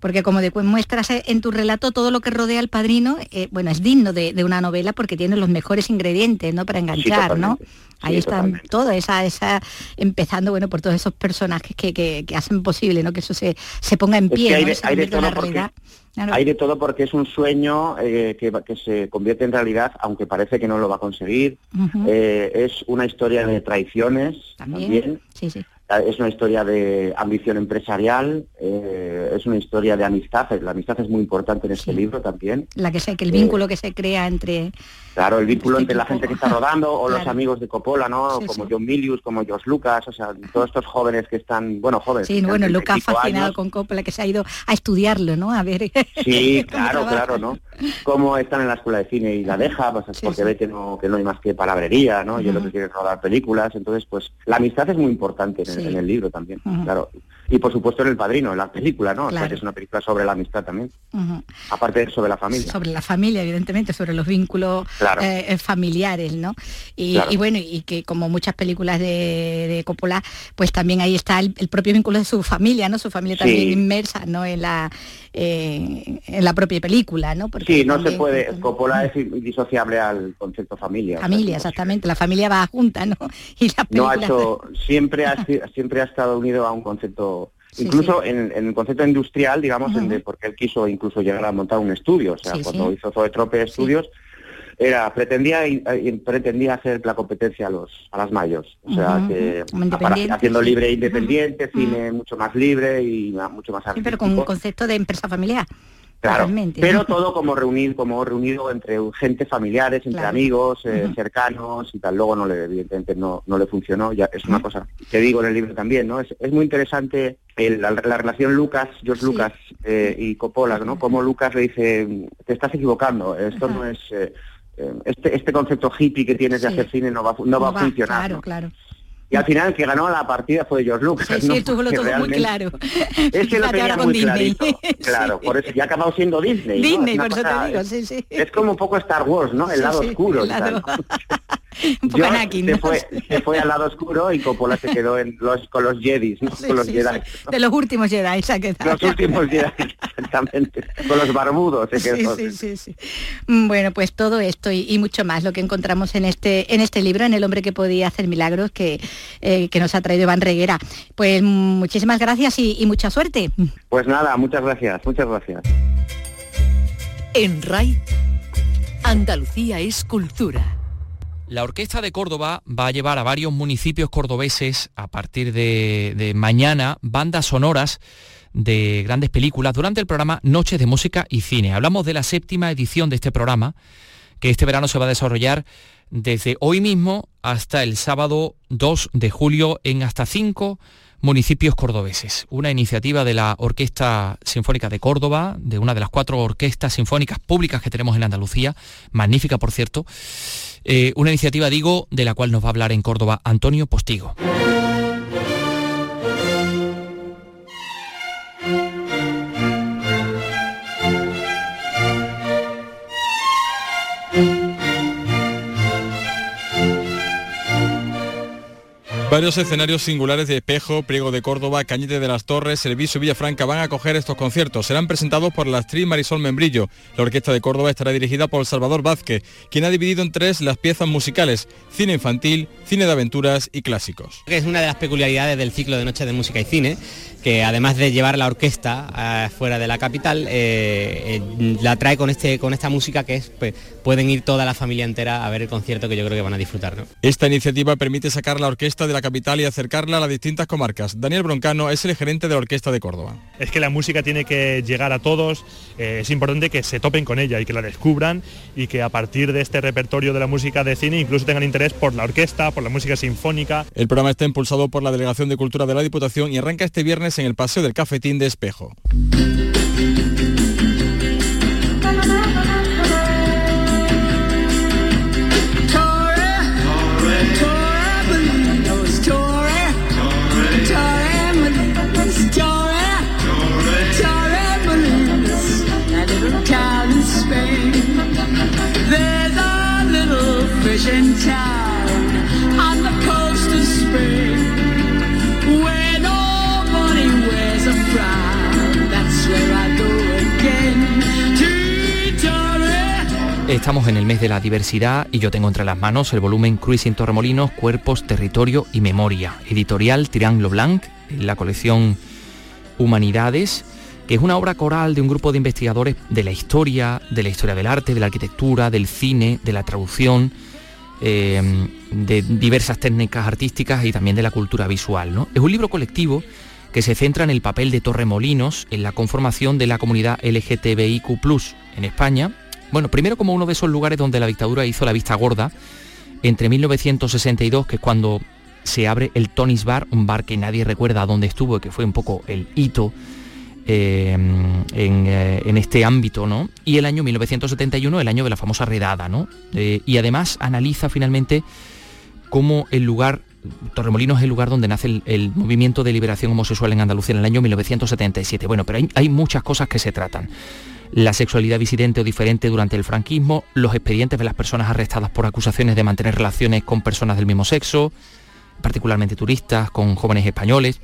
Porque como después muestras eh, en tu relato todo lo que rodea al padrino, eh, bueno, es digno de, de una novela porque tiene los mejores ingredientes, ¿no? Para enganchar, ¿no? Ahí Sí, está totalmente. todo, esa, esa, empezando, bueno, por todos esos personajes que, que- que hacen posible, ¿no? Que eso se, se ponga en Es pie, que hay ¿no? se hay de todo la porque-. Claro. Hay de todo porque es un sueño eh, que, que se convierte en realidad, aunque parece que no lo va a conseguir. Eh, es una historia de traiciones También. también. Sí, sí. Es una historia de ambición empresarial, eh, es una historia de amistad, la amistad es muy importante en este libro también. La que sé, que el vínculo que se crea entre... Claro, el vínculo entre la gente que está rodando o los amigos de Coppola, ¿no? como John Milius, como George Lucas, o sea, todos estos jóvenes que están, bueno, jóvenes. Sí, bueno, Lucas fascinado con Coppola, que se ha ido a estudiarlo, ¿no? A ver. Sí, claro, claro, ¿no? Cómo están en la escuela de cine y la deja, pues porque ve que no, que no hay más que palabrería, ¿no? Y es lo que quiere rodar películas, entonces, pues, la amistad es muy importante en, el libro también, claro. Y por supuesto en El Padrino, en la película, ¿no? O sea, es una película sobre la amistad también. Aparte sobre la familia. Sobre la familia, evidentemente, sobre los vínculos eh, eh, familiares, ¿no? Y, bueno, y que como muchas películas de, Coppola, pues también ahí está el, propio vínculo de su familia, ¿no? Su familia también inmersa, ¿no? En la, eh, en la propia película, ¿no? Porque sí, no se puede, Coppola es indisociable al concepto familia. Familia, exactamente, la familia va junta, ¿no? Y la No ha hecho, siempre ha, siempre ha estado unido a un concepto incluso En, el concepto industrial, digamos, porque él quiso incluso llegar a montar un estudio, o sea, cuando hizo Zoetrope Estudios, era pretendía pretendía hacer la competencia a los a las mayos o sea que haciendo libre e independiente cine mucho más libre y mucho más sí, pero con un concepto de empresa familiar Claro, pero todo como reunido, como reunido entre gente familiares, entre amigos, eh, cercanos y tal. Luego no le, evidentemente no, no le funcionó. Ya es una cosa que digo en el libro también, ¿no? Es, es muy interesante la, relación Lucas, George Lucas eh, y Coppola, ¿no? Como Lucas le dice, te estás equivocando, esto no es eh, este, este concepto hippie que tienes de hacer cine no va, no, va, a funcionar. Claro, claro. Y al final el que ganó la partida fue George Lucas. Sí, sí, estuvo lo todo muy claro. Es que lo tenía muy clarito. Claro, por eso ya ha acabado siendo Disney. Disney, por eso te digo, sí, sí. Es como un poco Star Wars, ¿no? El lado oscuro. un poco se, fue, se fue al lado oscuro y Coppola se quedó en los, con los Jedis, ¿no? con los Jedi. De los últimos Jedi se ha quedado. Los últimos Jedi, exactamente. Con los barbudos se quedó. Sí, sí, sí, mm, Bueno, pues todo esto y, mucho más lo que encontramos en este, en este libro, en El hombre que podía hacer milagros, que, eh, que nos ha traído Iván Reguera. Pues muchísimas gracias y, y mucha suerte. Pues nada, muchas gracias, muchas gracias. En RAI, Andalucía es cultura. La Orquesta de Córdoba va a llevar a varios municipios cordobeses a partir de, mañana bandas sonoras de grandes películas durante el programa Noches de Música y Cine. Hablamos de la séptima edición de este programa, que este verano se va a desarrollar desde hoy mismo hasta el sábado 2 de julio en hasta cinco municipios cordobeses. Una iniciativa de la Orquesta Sinfónica de Córdoba, de una de las cuatro orquestas sinfónicas públicas que tenemos en Andalucía, magnífica por cierto, eh, una iniciativa, digo, de la cual nos va a hablar en Córdoba Antonio Postigo. Varios escenarios singulares de Espejo, Priego de Córdoba, Cañete de las Torres, Servicio Villafranca van a acoger estos conciertos. Serán presentados por la actriz Marisol Membrillo. La Orquesta de Córdoba estará dirigida por Salvador Vázquez, quien ha dividido en tres las piezas musicales, cine infantil, cine de aventuras y clásicos. Es una de las peculiaridades del ciclo de Noche de Música y Cine, que además de llevar la orquesta eh, fuera de la capital, eh, eh, la trae con, este, con esta música que es, pues, pueden ir toda la familia entera a ver el concierto que yo creo que van a disfrutar. Esta iniciativa permite sacar la orquesta de la capital y acercarla a las distintas comarcas. Daniel Broncano es el gerente de la Orquesta de Córdoba. Es que la música tiene que llegar a todos, eh, es importante que se topen con ella y que la descubran y que a partir de este repertorio de la música de cine incluso tengan interés por la orquesta, por la música sinfónica. El programa está impulsado por la Delegación de Cultura de la Diputación y arranca este viernes en el Paseo del Cafetín de Espejo. Estamos en el mes de la diversidad y yo tengo entre las manos el volumen Cruising Torremolinos, Cuerpos, Territorio y Memoria, editorial Triángulo Blanc, en la colección Humanidades, que es una obra coral de un grupo de investigadores de la historia, de la historia del arte, de la arquitectura, del cine, de la traducción, eh, de diversas técnicas artísticas y también de la cultura visual. ¿no? Es un libro colectivo que se centra en el papel de Torremolinos en la conformación de la comunidad LGTBIQ en España. Bueno, primero como uno de esos lugares donde la dictadura hizo la vista gorda, entre 1962, que es cuando se abre el Tony's Bar, un bar que nadie recuerda dónde estuvo y que fue un poco el hito eh, eh, en, este ámbito, ¿no? Y el año 1971, el año de la famosa redada, ¿no? Eh, y además analiza finalmente cómo el lugar, Torremolinos es el lugar donde nace el, movimiento de liberación homosexual en Andalucía en el año 1977. Bueno, pero hay, muchas cosas que se tratan la sexualidad disidente o diferente durante el franquismo, los expedientes de las personas arrestadas por acusaciones de mantener relaciones con personas del mismo sexo, particularmente turistas, con jóvenes españoles,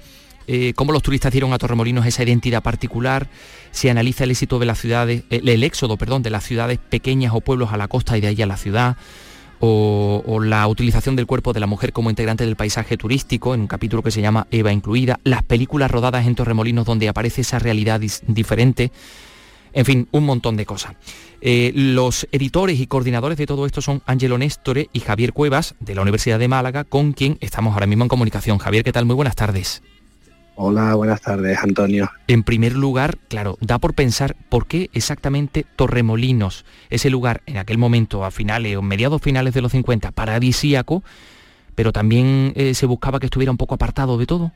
eh, cómo los turistas dieron a Torremolinos esa identidad particular, se analiza el éxito de las ciudades, el, éxodo, perdón, de las ciudades pequeñas o pueblos a la costa y de ahí a la ciudad, o, la utilización del cuerpo de la mujer como integrante del paisaje turístico, en un capítulo que se llama Eva incluida, las películas rodadas en Torremolinos donde aparece esa realidad diferente, en fin, un montón de cosas. Eh, los editores y coordinadores de todo esto son Ángelo Néstore y Javier Cuevas, de la Universidad de Málaga, con quien estamos ahora mismo en comunicación. Javier, ¿qué tal? Muy buenas tardes. Hola, buenas tardes, Antonio. En primer lugar, claro, da por pensar por qué exactamente Torremolinos, ese lugar en aquel momento, a finales o mediados finales de los 50, paradisíaco, pero también eh, se buscaba que estuviera un poco apartado de todo.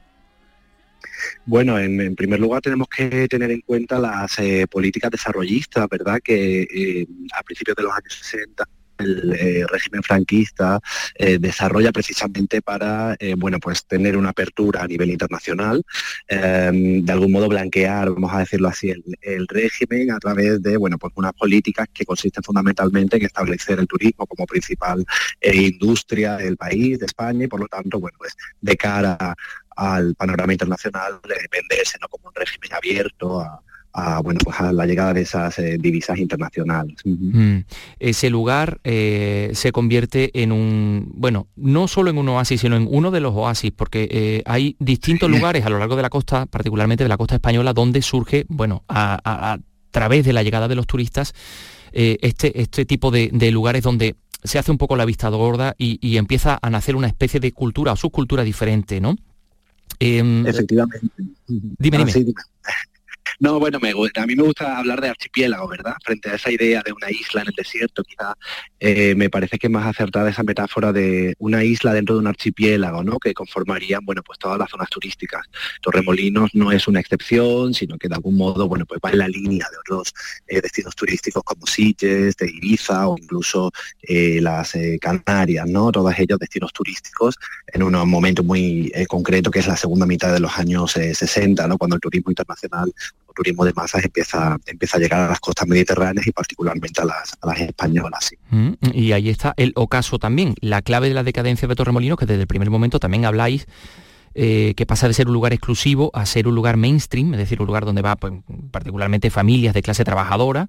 Bueno, en, primer lugar tenemos que tener en cuenta las eh, políticas desarrollistas, ¿verdad? Que eh, a principios de los años 60 el eh, régimen franquista desarrolla precisamente para bueno pues tener una apertura a nivel internacional em, de algún modo blanquear vamos a decirlo así el, régimen a través de bueno pues unas políticas que consisten fundamentalmente en establecer el turismo como principal industria del país de España y por lo tanto bueno pues de cara al panorama internacional venderse no como un régimen abierto a, a, bueno, pues a la llegada de esas eh, divisas internacionales. Mm. Ese lugar eh, se convierte en un, bueno, no solo en un oasis, sino en uno de los oasis, porque eh, hay distintos lugares a lo largo de la costa, particularmente de la costa española, donde surge, bueno, a, través de la llegada de los turistas, este, este tipo de, lugares donde se hace un poco la vista gorda y, empieza a nacer una especie de cultura o subcultura diferente, ¿no? Em, Efectivamente. Dime, ah, dime. No, bueno, me, a mí me gusta hablar de archipiélago, ¿verdad? Frente a esa idea de una isla en el desierto, quizá eh, me parece que es más acertada esa metáfora de una isla dentro de un archipiélago, ¿no? Que conformarían, bueno, pues todas las zonas turísticas. Torremolinos no es una excepción, sino que de algún modo, bueno, pues va en la línea de otros eh, destinos turísticos como Sitges, de Ibiza o incluso eh, las Canarias, ¿no? Todos ellos destinos turísticos en un momento muy concreto que es la segunda mitad de los años 60, ¿no? Cuando el turismo internacional turismo de masas empieza, empieza a llegar a las costas mediterráneas y particularmente a las, españolas. Mm, y ahí está el ocaso también, la clave de la decadencia de Torremolinos, que desde el primer momento también habláis eh, que pasa de ser un lugar exclusivo a ser un lugar mainstream, es decir, un lugar donde va pues, particularmente familias de clase trabajadora,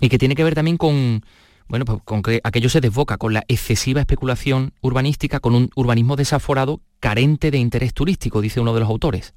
y que tiene que ver también con, bueno, pues con que aquello se desboca, con la excesiva especulación urbanística, con un urbanismo desaforado carente de interés turístico, dice uno de los autores.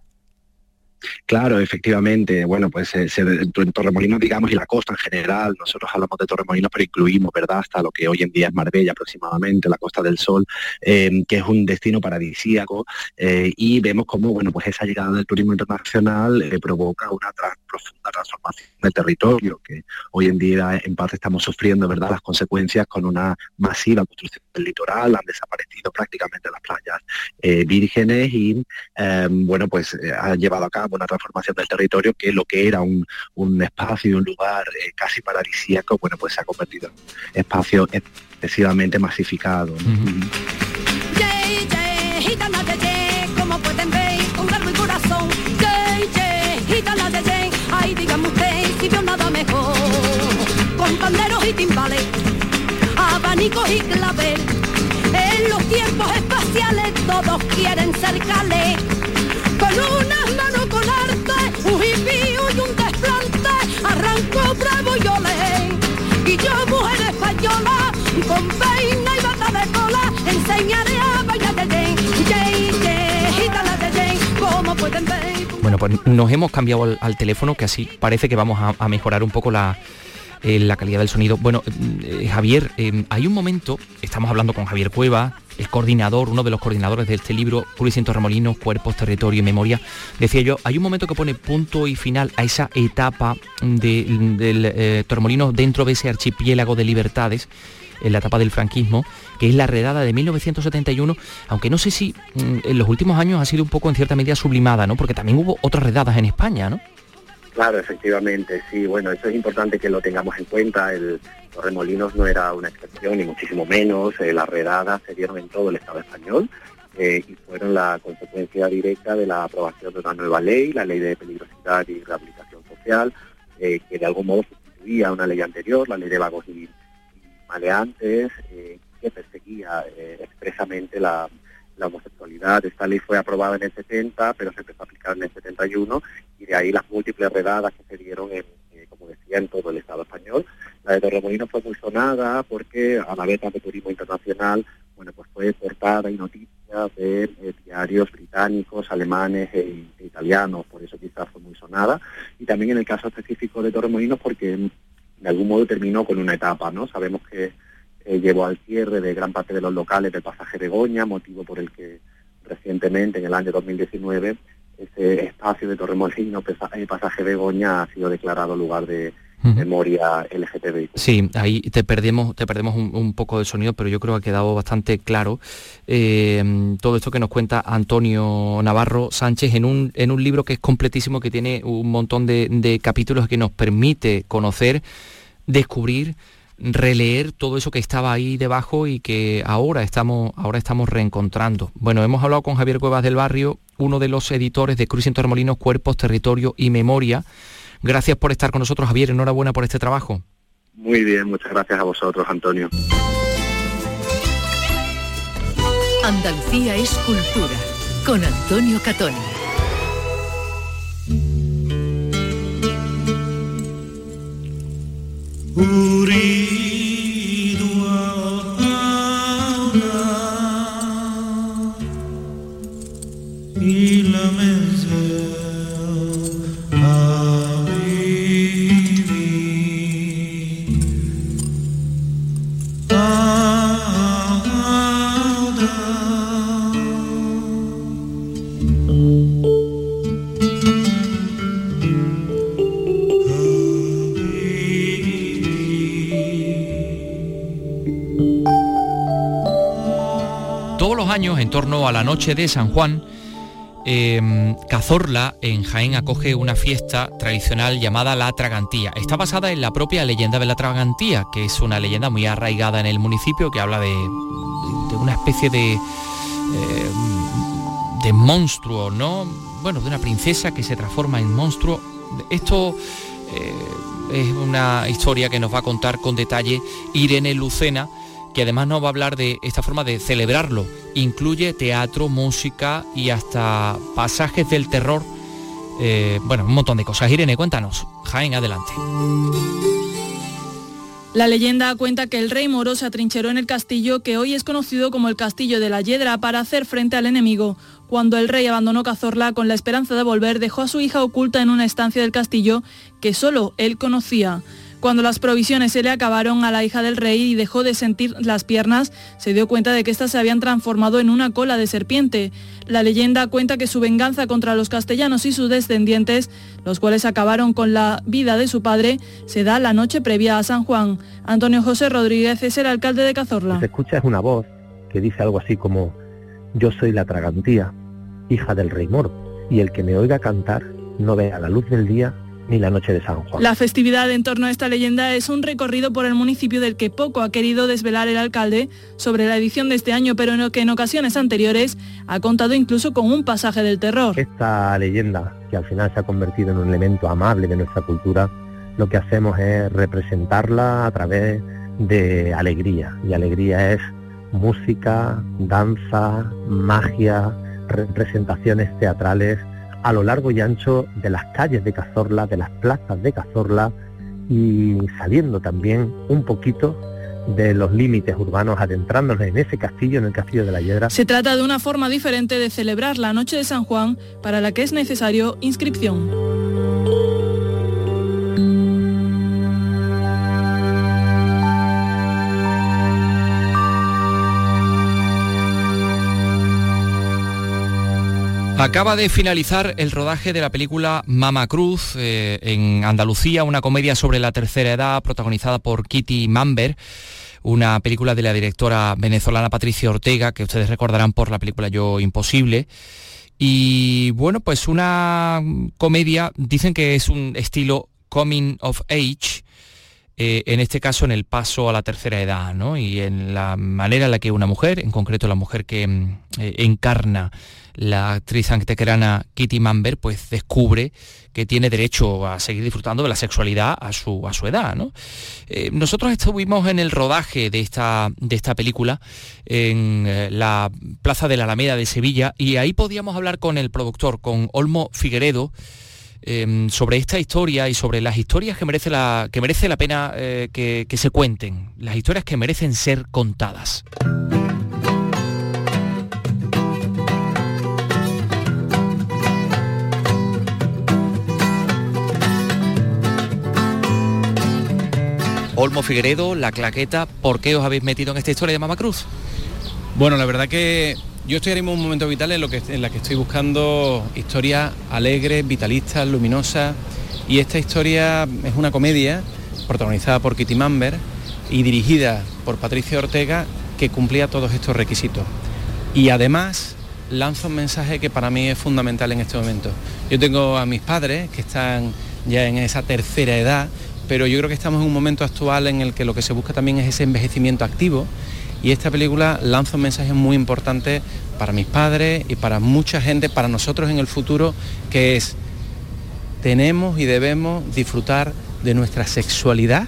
Claro, efectivamente. Bueno, pues eh, en Torremolinos, digamos, y la costa en general, nosotros hablamos de Torremolinos, pero incluimos, ¿verdad?, hasta lo que hoy en día es Marbella aproximadamente, la Costa del Sol, eh, que es un destino paradisíaco, eh, y vemos cómo, bueno, pues esa llegada del turismo internacional provoca una profunda transformación del territorio, que hoy en día en parte estamos sufriendo, ¿verdad?, las consecuencias con una masiva construcción del litoral, han desaparecido prácticamente las playas vírgenes y, bueno, pues ha llevado a cabo una transformación del territorio que lo que era un, espacio y un lugar eh, casi paradisíaco, bueno, pues se ha convertido en un espacio excesivamente masificado. como pueden ver, con y corazón. Ay, dígame usted si vio nada mejor. Con panderos y timbales, abanicos y clavel. En los tiempos espaciales todos quieren ser calé. Bueno, pues nos hemos cambiado al, teléfono, que así parece que vamos a, mejorar un poco la, la calidad del sonido. Bueno, eh, Javier, hay un momento, estamos hablando con Javier Cueva, el coordinador, uno de los coordinadores de este libro, Cruz Torremolinos, Cuerpos, Territorio y Memoria, decía yo, hay un momento que pone punto y final a esa etapa del Torremolinos dentro de ese archipiélago de libertades en la etapa del franquismo, que es la redada de 1971, aunque no sé si mm, en los últimos años ha sido un poco en cierta medida sublimada, ¿no? Porque también hubo otras redadas en España, ¿no? Claro, efectivamente, sí, bueno, eso es importante que lo tengamos en cuenta. El Torremolinos no era una excepción, ni muchísimo menos. Eh, las redadas se dieron en todo el Estado español eh, y fueron la consecuencia directa de la aprobación de una nueva ley, la Ley de Peligrosidad y Rehabilitación Social, eh, que de algún modo sustituía una ley anterior, la Ley de Vagos y maleantes que perseguía eh, expresamente la, homosexualidad. Esta ley fue aprobada en el 70, pero se empezó a aplicar en el 71 y de ahí las múltiples redadas que se dieron, en, eh, como decía, en todo el Estado español. La de Torremolinos fue muy sonada porque a la vez de turismo internacional, bueno, pues fue portada y noticia de diarios británicos, alemanes e, e, italianos, por eso quizás fue muy sonada. Y también en el caso específico de Torremolinos porque de algún modo terminó con una etapa, ¿no? Sabemos que eh, llevó al cierre de gran parte de los locales del pasaje de Goña, motivo por el que recientemente, en el año 2019, ese espacio de Torremolinos, el pasaje de Goña, ha sido declarado lugar de memoria LGTBI. Sí, ahí te perdemos, te perdemos un, poco de sonido, pero yo creo que ha quedado bastante claro eh, todo esto que nos cuenta Antonio Navarro Sánchez en un, en un libro que es completísimo, que tiene un montón de, de capítulos que nos permite conocer, descubrir releer todo eso que estaba ahí debajo y que ahora estamos, ahora estamos reencontrando. Bueno, hemos hablado con Javier Cuevas del Barrio, uno de los editores de Cruz y Tormolinos, Cuerpos, Territorio y Memoria. Gracias por estar con nosotros, Javier. Enhorabuena por este trabajo. Muy bien, muchas gracias a vosotros, Antonio. Andalucía es cultura, con Antonio Catón. Ilam en torno a la noche de San Juan, em, Cazorla en Jaén acoge una fiesta tradicional llamada La Tragantía. Está basada en la propia leyenda de la Tragantía, que es una leyenda muy arraigada en el municipio que habla de, una especie de, em, de monstruo, ¿no? Bueno, de una princesa que se transforma en monstruo. Esto eh, es una historia que nos va a contar con detalle Irene Lucena, que además nos va a hablar de esta forma de celebrarlo. Incluye teatro, música y hasta pasajes del terror. Eh, bueno, un montón de cosas. Irene, cuéntanos. Jaén, adelante. La leyenda cuenta que el rey moro se atrincheró en el castillo que hoy es conocido como el Castillo de la Hiedra para hacer frente al enemigo. Cuando el rey abandonó Cazorla con la esperanza de volver, dejó a su hija oculta en una estancia del castillo que solo él conocía. Cuando las provisiones se le acabaron a la hija del rey y dejó de sentir las piernas, se dio cuenta de que éstas se habían transformado en una cola de serpiente. La leyenda cuenta que su venganza contra los castellanos y sus descendientes, los cuales acabaron con la vida de su padre, se da la noche previa a San Juan. Antonio José Rodríguez es el alcalde de Cazorla. Se escucha es una voz que dice algo así como, yo soy la tragantía, hija del rey moro, y el que me oiga cantar no vea la luz del día ni la noche de San Juan. La festividad en torno a esta leyenda es un recorrido por el municipio del que poco ha querido desvelar el alcalde sobre la edición de este año, pero en lo que en ocasiones anteriores ha contado incluso con un pasaje del terror. Esta leyenda, que al final se ha convertido en un elemento amable de nuestra cultura, lo que hacemos es representarla a través de alegría. Y alegría es música, danza, magia, representaciones teatrales a lo largo y ancho de las calles de Cazorla, de las plazas de Cazorla y saliendo también un poquito de los límites urbanos, adentrándonos en ese castillo, en el castillo de la Hiedra. Se trata de una forma diferente de celebrar la noche de San Juan para la que es necesario inscripción. Acaba de finalizar el rodaje de la película Mama Cruz eh, en Andalucía, una comedia sobre la tercera edad protagonizada por Kitty Mamber una película de la directora venezolana Patricia Ortega, que ustedes recordarán por la película Yo Imposible. Y bueno, pues una comedia, dicen que es un estilo coming of age, eh, en este caso en el paso a la tercera edad, ¿no? Y en la manera en la que una mujer, en concreto la mujer que mm, eh, encarna la actriz antequerana Kitty Mamber, pues descubre que tiene derecho a seguir disfrutando de la sexualidad a su, a su edad. Eh, nosotros estuvimos en el rodaje de esta, de esta película en la Plaza de la Alameda de Sevilla y ahí podíamos hablar con el productor, con Olmo Figueredo, Em, sobre esta historia y sobre las historias que merece la, que merece la pena eh, que, que se cuenten, las historias que merecen ser contadas. Olmo Figueredo, La Claqueta, ¿por qué os habéis metido en esta historia de Mama Cruz? Bueno, la verdad que yo estoy en un momento vital en, lo que, en la que estoy buscando historias alegres, vitalistas, luminosas. Y esta historia es una comedia protagonizada por Kitty Mamber y dirigida por Patricia Ortega que cumplía todos estos requisitos. Y además lanza un mensaje que para mí es fundamental en este momento. Yo tengo a mis padres que están ya en esa tercera edad, pero yo creo que estamos en un momento actual en el que lo que se busca también es ese envejecimiento activo y esta película lanza un mensaje muy importante para mis padres y para mucha gente, para nosotros en el futuro, que es, tenemos y debemos disfrutar de nuestra sexualidad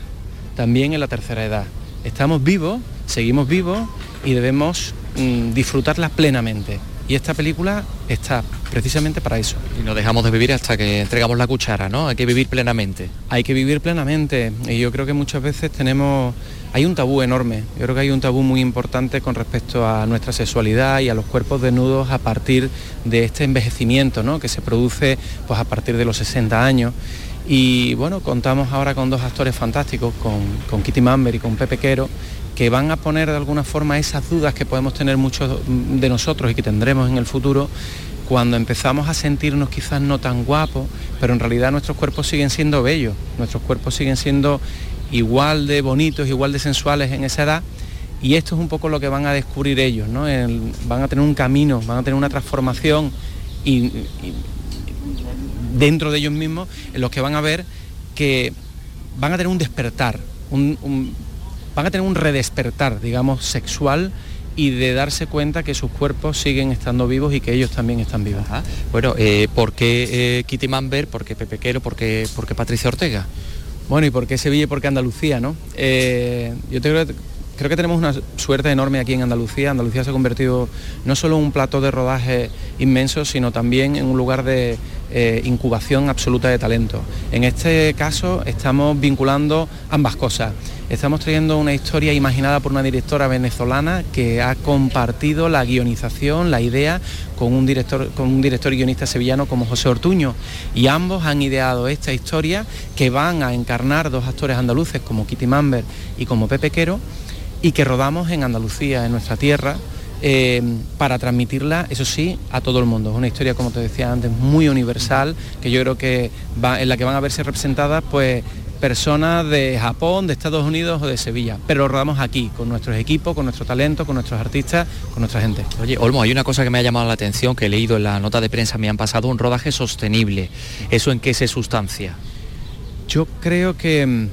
también en la tercera edad. Estamos vivos, seguimos vivos y debemos mm, disfrutarla plenamente. Y esta película está precisamente para eso. Y no dejamos de vivir hasta que entregamos la cuchara, ¿no? Hay que vivir plenamente. Hay que vivir plenamente. Y yo creo que muchas veces tenemos hay un tabú enorme. Yo creo que hay un tabú muy importante con respecto a nuestra sexualidad y a los cuerpos desnudos a partir de este envejecimiento ¿no? que se produce pues, a partir de los 60 años. Y bueno, contamos ahora con dos actores fantásticos, con, Kitty Mamber y con Pepe Quero, que van a poner de alguna forma esas dudas que podemos tener muchos de nosotros y que tendremos en el futuro cuando empezamos a sentirnos quizás no tan guapos, pero en realidad nuestros cuerpos siguen siendo bellos, nuestros cuerpos siguen siendo igual de bonitos, igual de sensuales en esa edad. Y esto es un poco lo que van a descubrir ellos, ¿no? van a tener un camino, van a tener una transformación y, dentro de ellos mismos en los que van a ver que van a tener un despertar, van a tener un redespertar, digamos, sexual y de darse cuenta que sus cuerpos siguen estando vivos y que ellos también están vivos. Bueno, eh, ¿por qué eh, Kitty Mamber? ¿Por qué Pepe Quero? ¿Por qué, por qué Patricia Ortega? Bueno, ¿y por qué Sevilla y por qué Andalucía? ¿no? Eh, yo creo, creo que tenemos una suerte enorme aquí en Andalucía. Andalucía se ha convertido no solo en un plato de rodaje inmenso, sino también en un lugar de eh, incubación absoluta de talento. En este caso estamos vinculando ambas cosas. Estamos trayendo una historia imaginada por una directora venezolana que ha compartido la guionización, la idea, con un director, con un director guionista sevillano como José Ortuño. Y ambos han ideado esta historia que van a encarnar dos actores andaluces como Kitty Mamber y como Pepe Quero y que rodamos en Andalucía, en nuestra tierra, eh, para transmitirla, eso sí, a todo el mundo. Es una historia, como te decía antes, muy universal, que yo creo que va, en la que van a verse representadas pues personas de Japón, de Estados Unidos o de Sevilla, pero lo rodamos aquí, con nuestros equipos, con nuestro talento, con nuestros artistas, con nuestra gente. Oye, Olmo, hay una cosa que me ha llamado la atención, que he leído en la nota de prensa, me han pasado, un rodaje sostenible. ¿Eso en qué se sustancia? Yo creo que mm,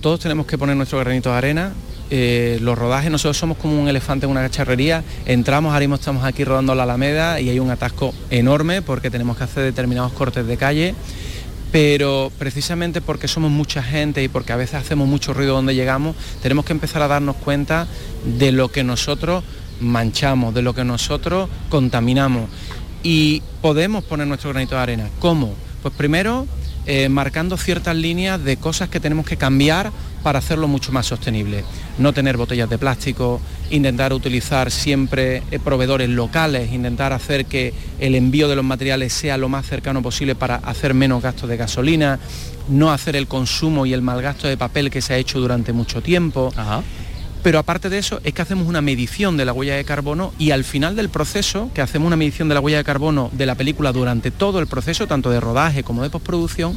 todos tenemos que poner nuestro granito de arena. Eh, los rodajes, nosotros somos como un elefante en una cacharrería, entramos, ahora mismo estamos aquí rodando la Alameda y hay un atasco enorme porque tenemos que hacer determinados cortes de calle pero precisamente porque somos mucha gente y porque a veces hacemos mucho ruido donde llegamos, tenemos que empezar a darnos cuenta de lo que nosotros manchamos, de lo que nosotros contaminamos. Y podemos poner nuestro granito de arena. ¿Cómo? Pues primero eh, marcando ciertas líneas de cosas que tenemos que cambiar para hacerlo mucho más sostenible. No tener botellas de plástico, intentar utilizar siempre eh, proveedores locales, intentar hacer que el envío de los materiales sea lo más cercano posible para hacer menos gastos de gasolina, no hacer el consumo y el mal gasto de papel que se ha hecho durante mucho tiempo. pero aparte de eso es que hacemos una medición de la huella de carbono y al final del proceso, que hacemos una medición de la huella de carbono de la película durante todo el proceso, tanto de rodaje como de postproducción,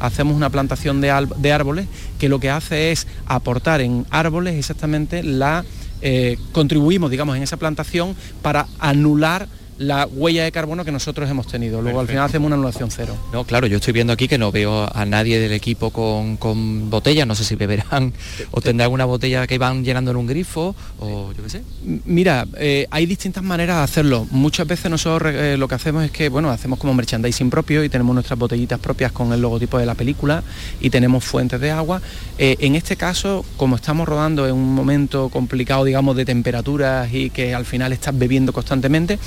hacemos una plantación de, árboles que lo que hace es aportar en árboles exactamente la... Eh, contribuimos, digamos, en esa plantación para anular la huella de carbono que nosotros hemos tenido. Luego al final hacemos una anulación cero. No, claro, yo estoy viendo aquí que no veo a nadie del equipo con, con botellas, no sé si beberán o tendrá alguna botella que van llenando en un grifo o yo qué sé. Mira, eh, hay distintas maneras de hacerlo. Muchas veces nosotros eh, lo que hacemos es que, bueno, hacemos como merchandising propio y tenemos nuestras botellitas propias con el logotipo de la película y tenemos fuentes de agua. Eh, en este caso, como estamos rodando en un momento complicado, digamos, de temperaturas y que al final estás bebiendo constantemente,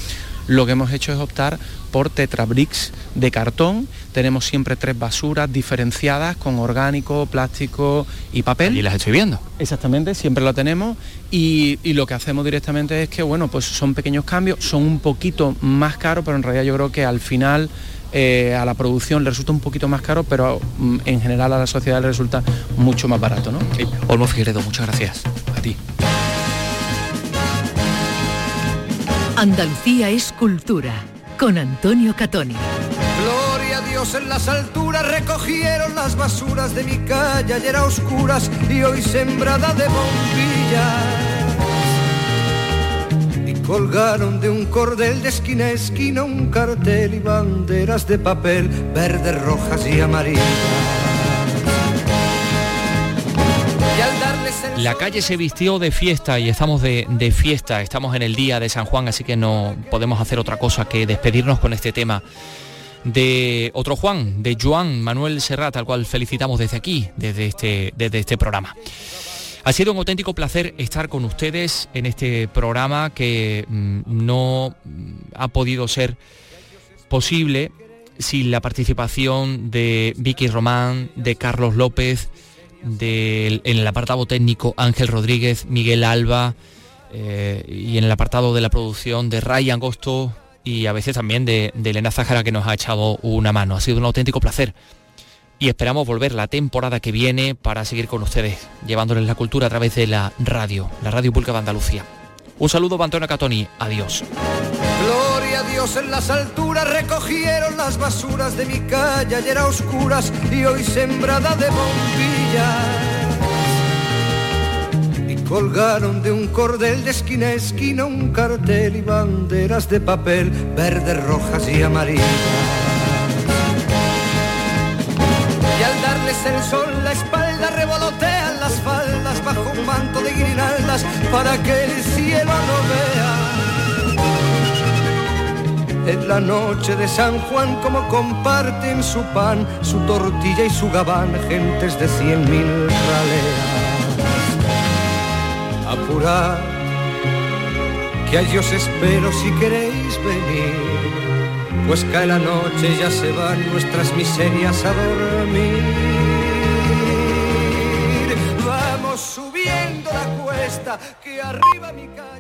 lo que hemos hecho es optar por tetrabricks de cartón. Tenemos siempre tres basuras diferenciadas con orgánico, plástico y papel. Y las estoy viendo. Exactamente, siempre lo tenemos. Y, lo que hacemos directamente es que, bueno, pues son pequeños cambios, son un poquito más caros, pero en realidad yo creo que al final eh, a la producción le resulta un poquito más caro, pero mm, en general a la sociedad le resulta mucho más barato. ¿no? Olmo Figueredo, muchas gracias. A ti. Andalucía es cultura, con Antonio Catoni. Gloria a Dios en las alturas, recogieron las basuras de mi calle, ayer a oscuras y hoy sembrada de bombillas. Y colgaron de un cordel de esquina a esquina un cartel y banderas de papel, verdes, rojas y amarillas. La calle se vistió de fiesta y estamos de, fiesta, estamos en el día de San Juan, así que no podemos hacer otra cosa que despedirnos con este tema de otro Juan, de Joan Manuel Serrat, al cual felicitamos desde aquí, desde este, desde este programa. Ha sido un auténtico placer estar con ustedes en este programa que mm, no ha podido ser posible sin la participación de Vicky Román, de Carlos López, en el apartado técnico Ángel Rodríguez, Miguel Alba eh, y en el apartado de la producción de Ray Angosto y a veces también de, Elena Zájara que nos ha echado una mano. Ha sido un auténtico placer y esperamos volver la temporada que viene para seguir con ustedes, llevándoles la cultura a través de la radio, la Radio Pública de Andalucía. Un saludo, Antonio Catoni. Adiós. Gloria a Dios en las alturas, recogieron las basuras de mi calle, ayer a oscuras y hoy sembrada de bombillas. Y colgaron de un cordel de esquina a esquina un cartel y banderas de papel, verdes, rojas y amarillas. Y al darles el sol la espalda revolotean las faldas bajo un manto de guirnaldas para que el cielo no vea en la noche de San Juan como comparten su pan, su tortilla y su gabán, gentes de cien mil raleas. Apurad, que a ellos espero si queréis venir, pues cae la noche, ya se van nuestras miserias a dormir. Vamos subiendo la cuesta, que arriba mi calle...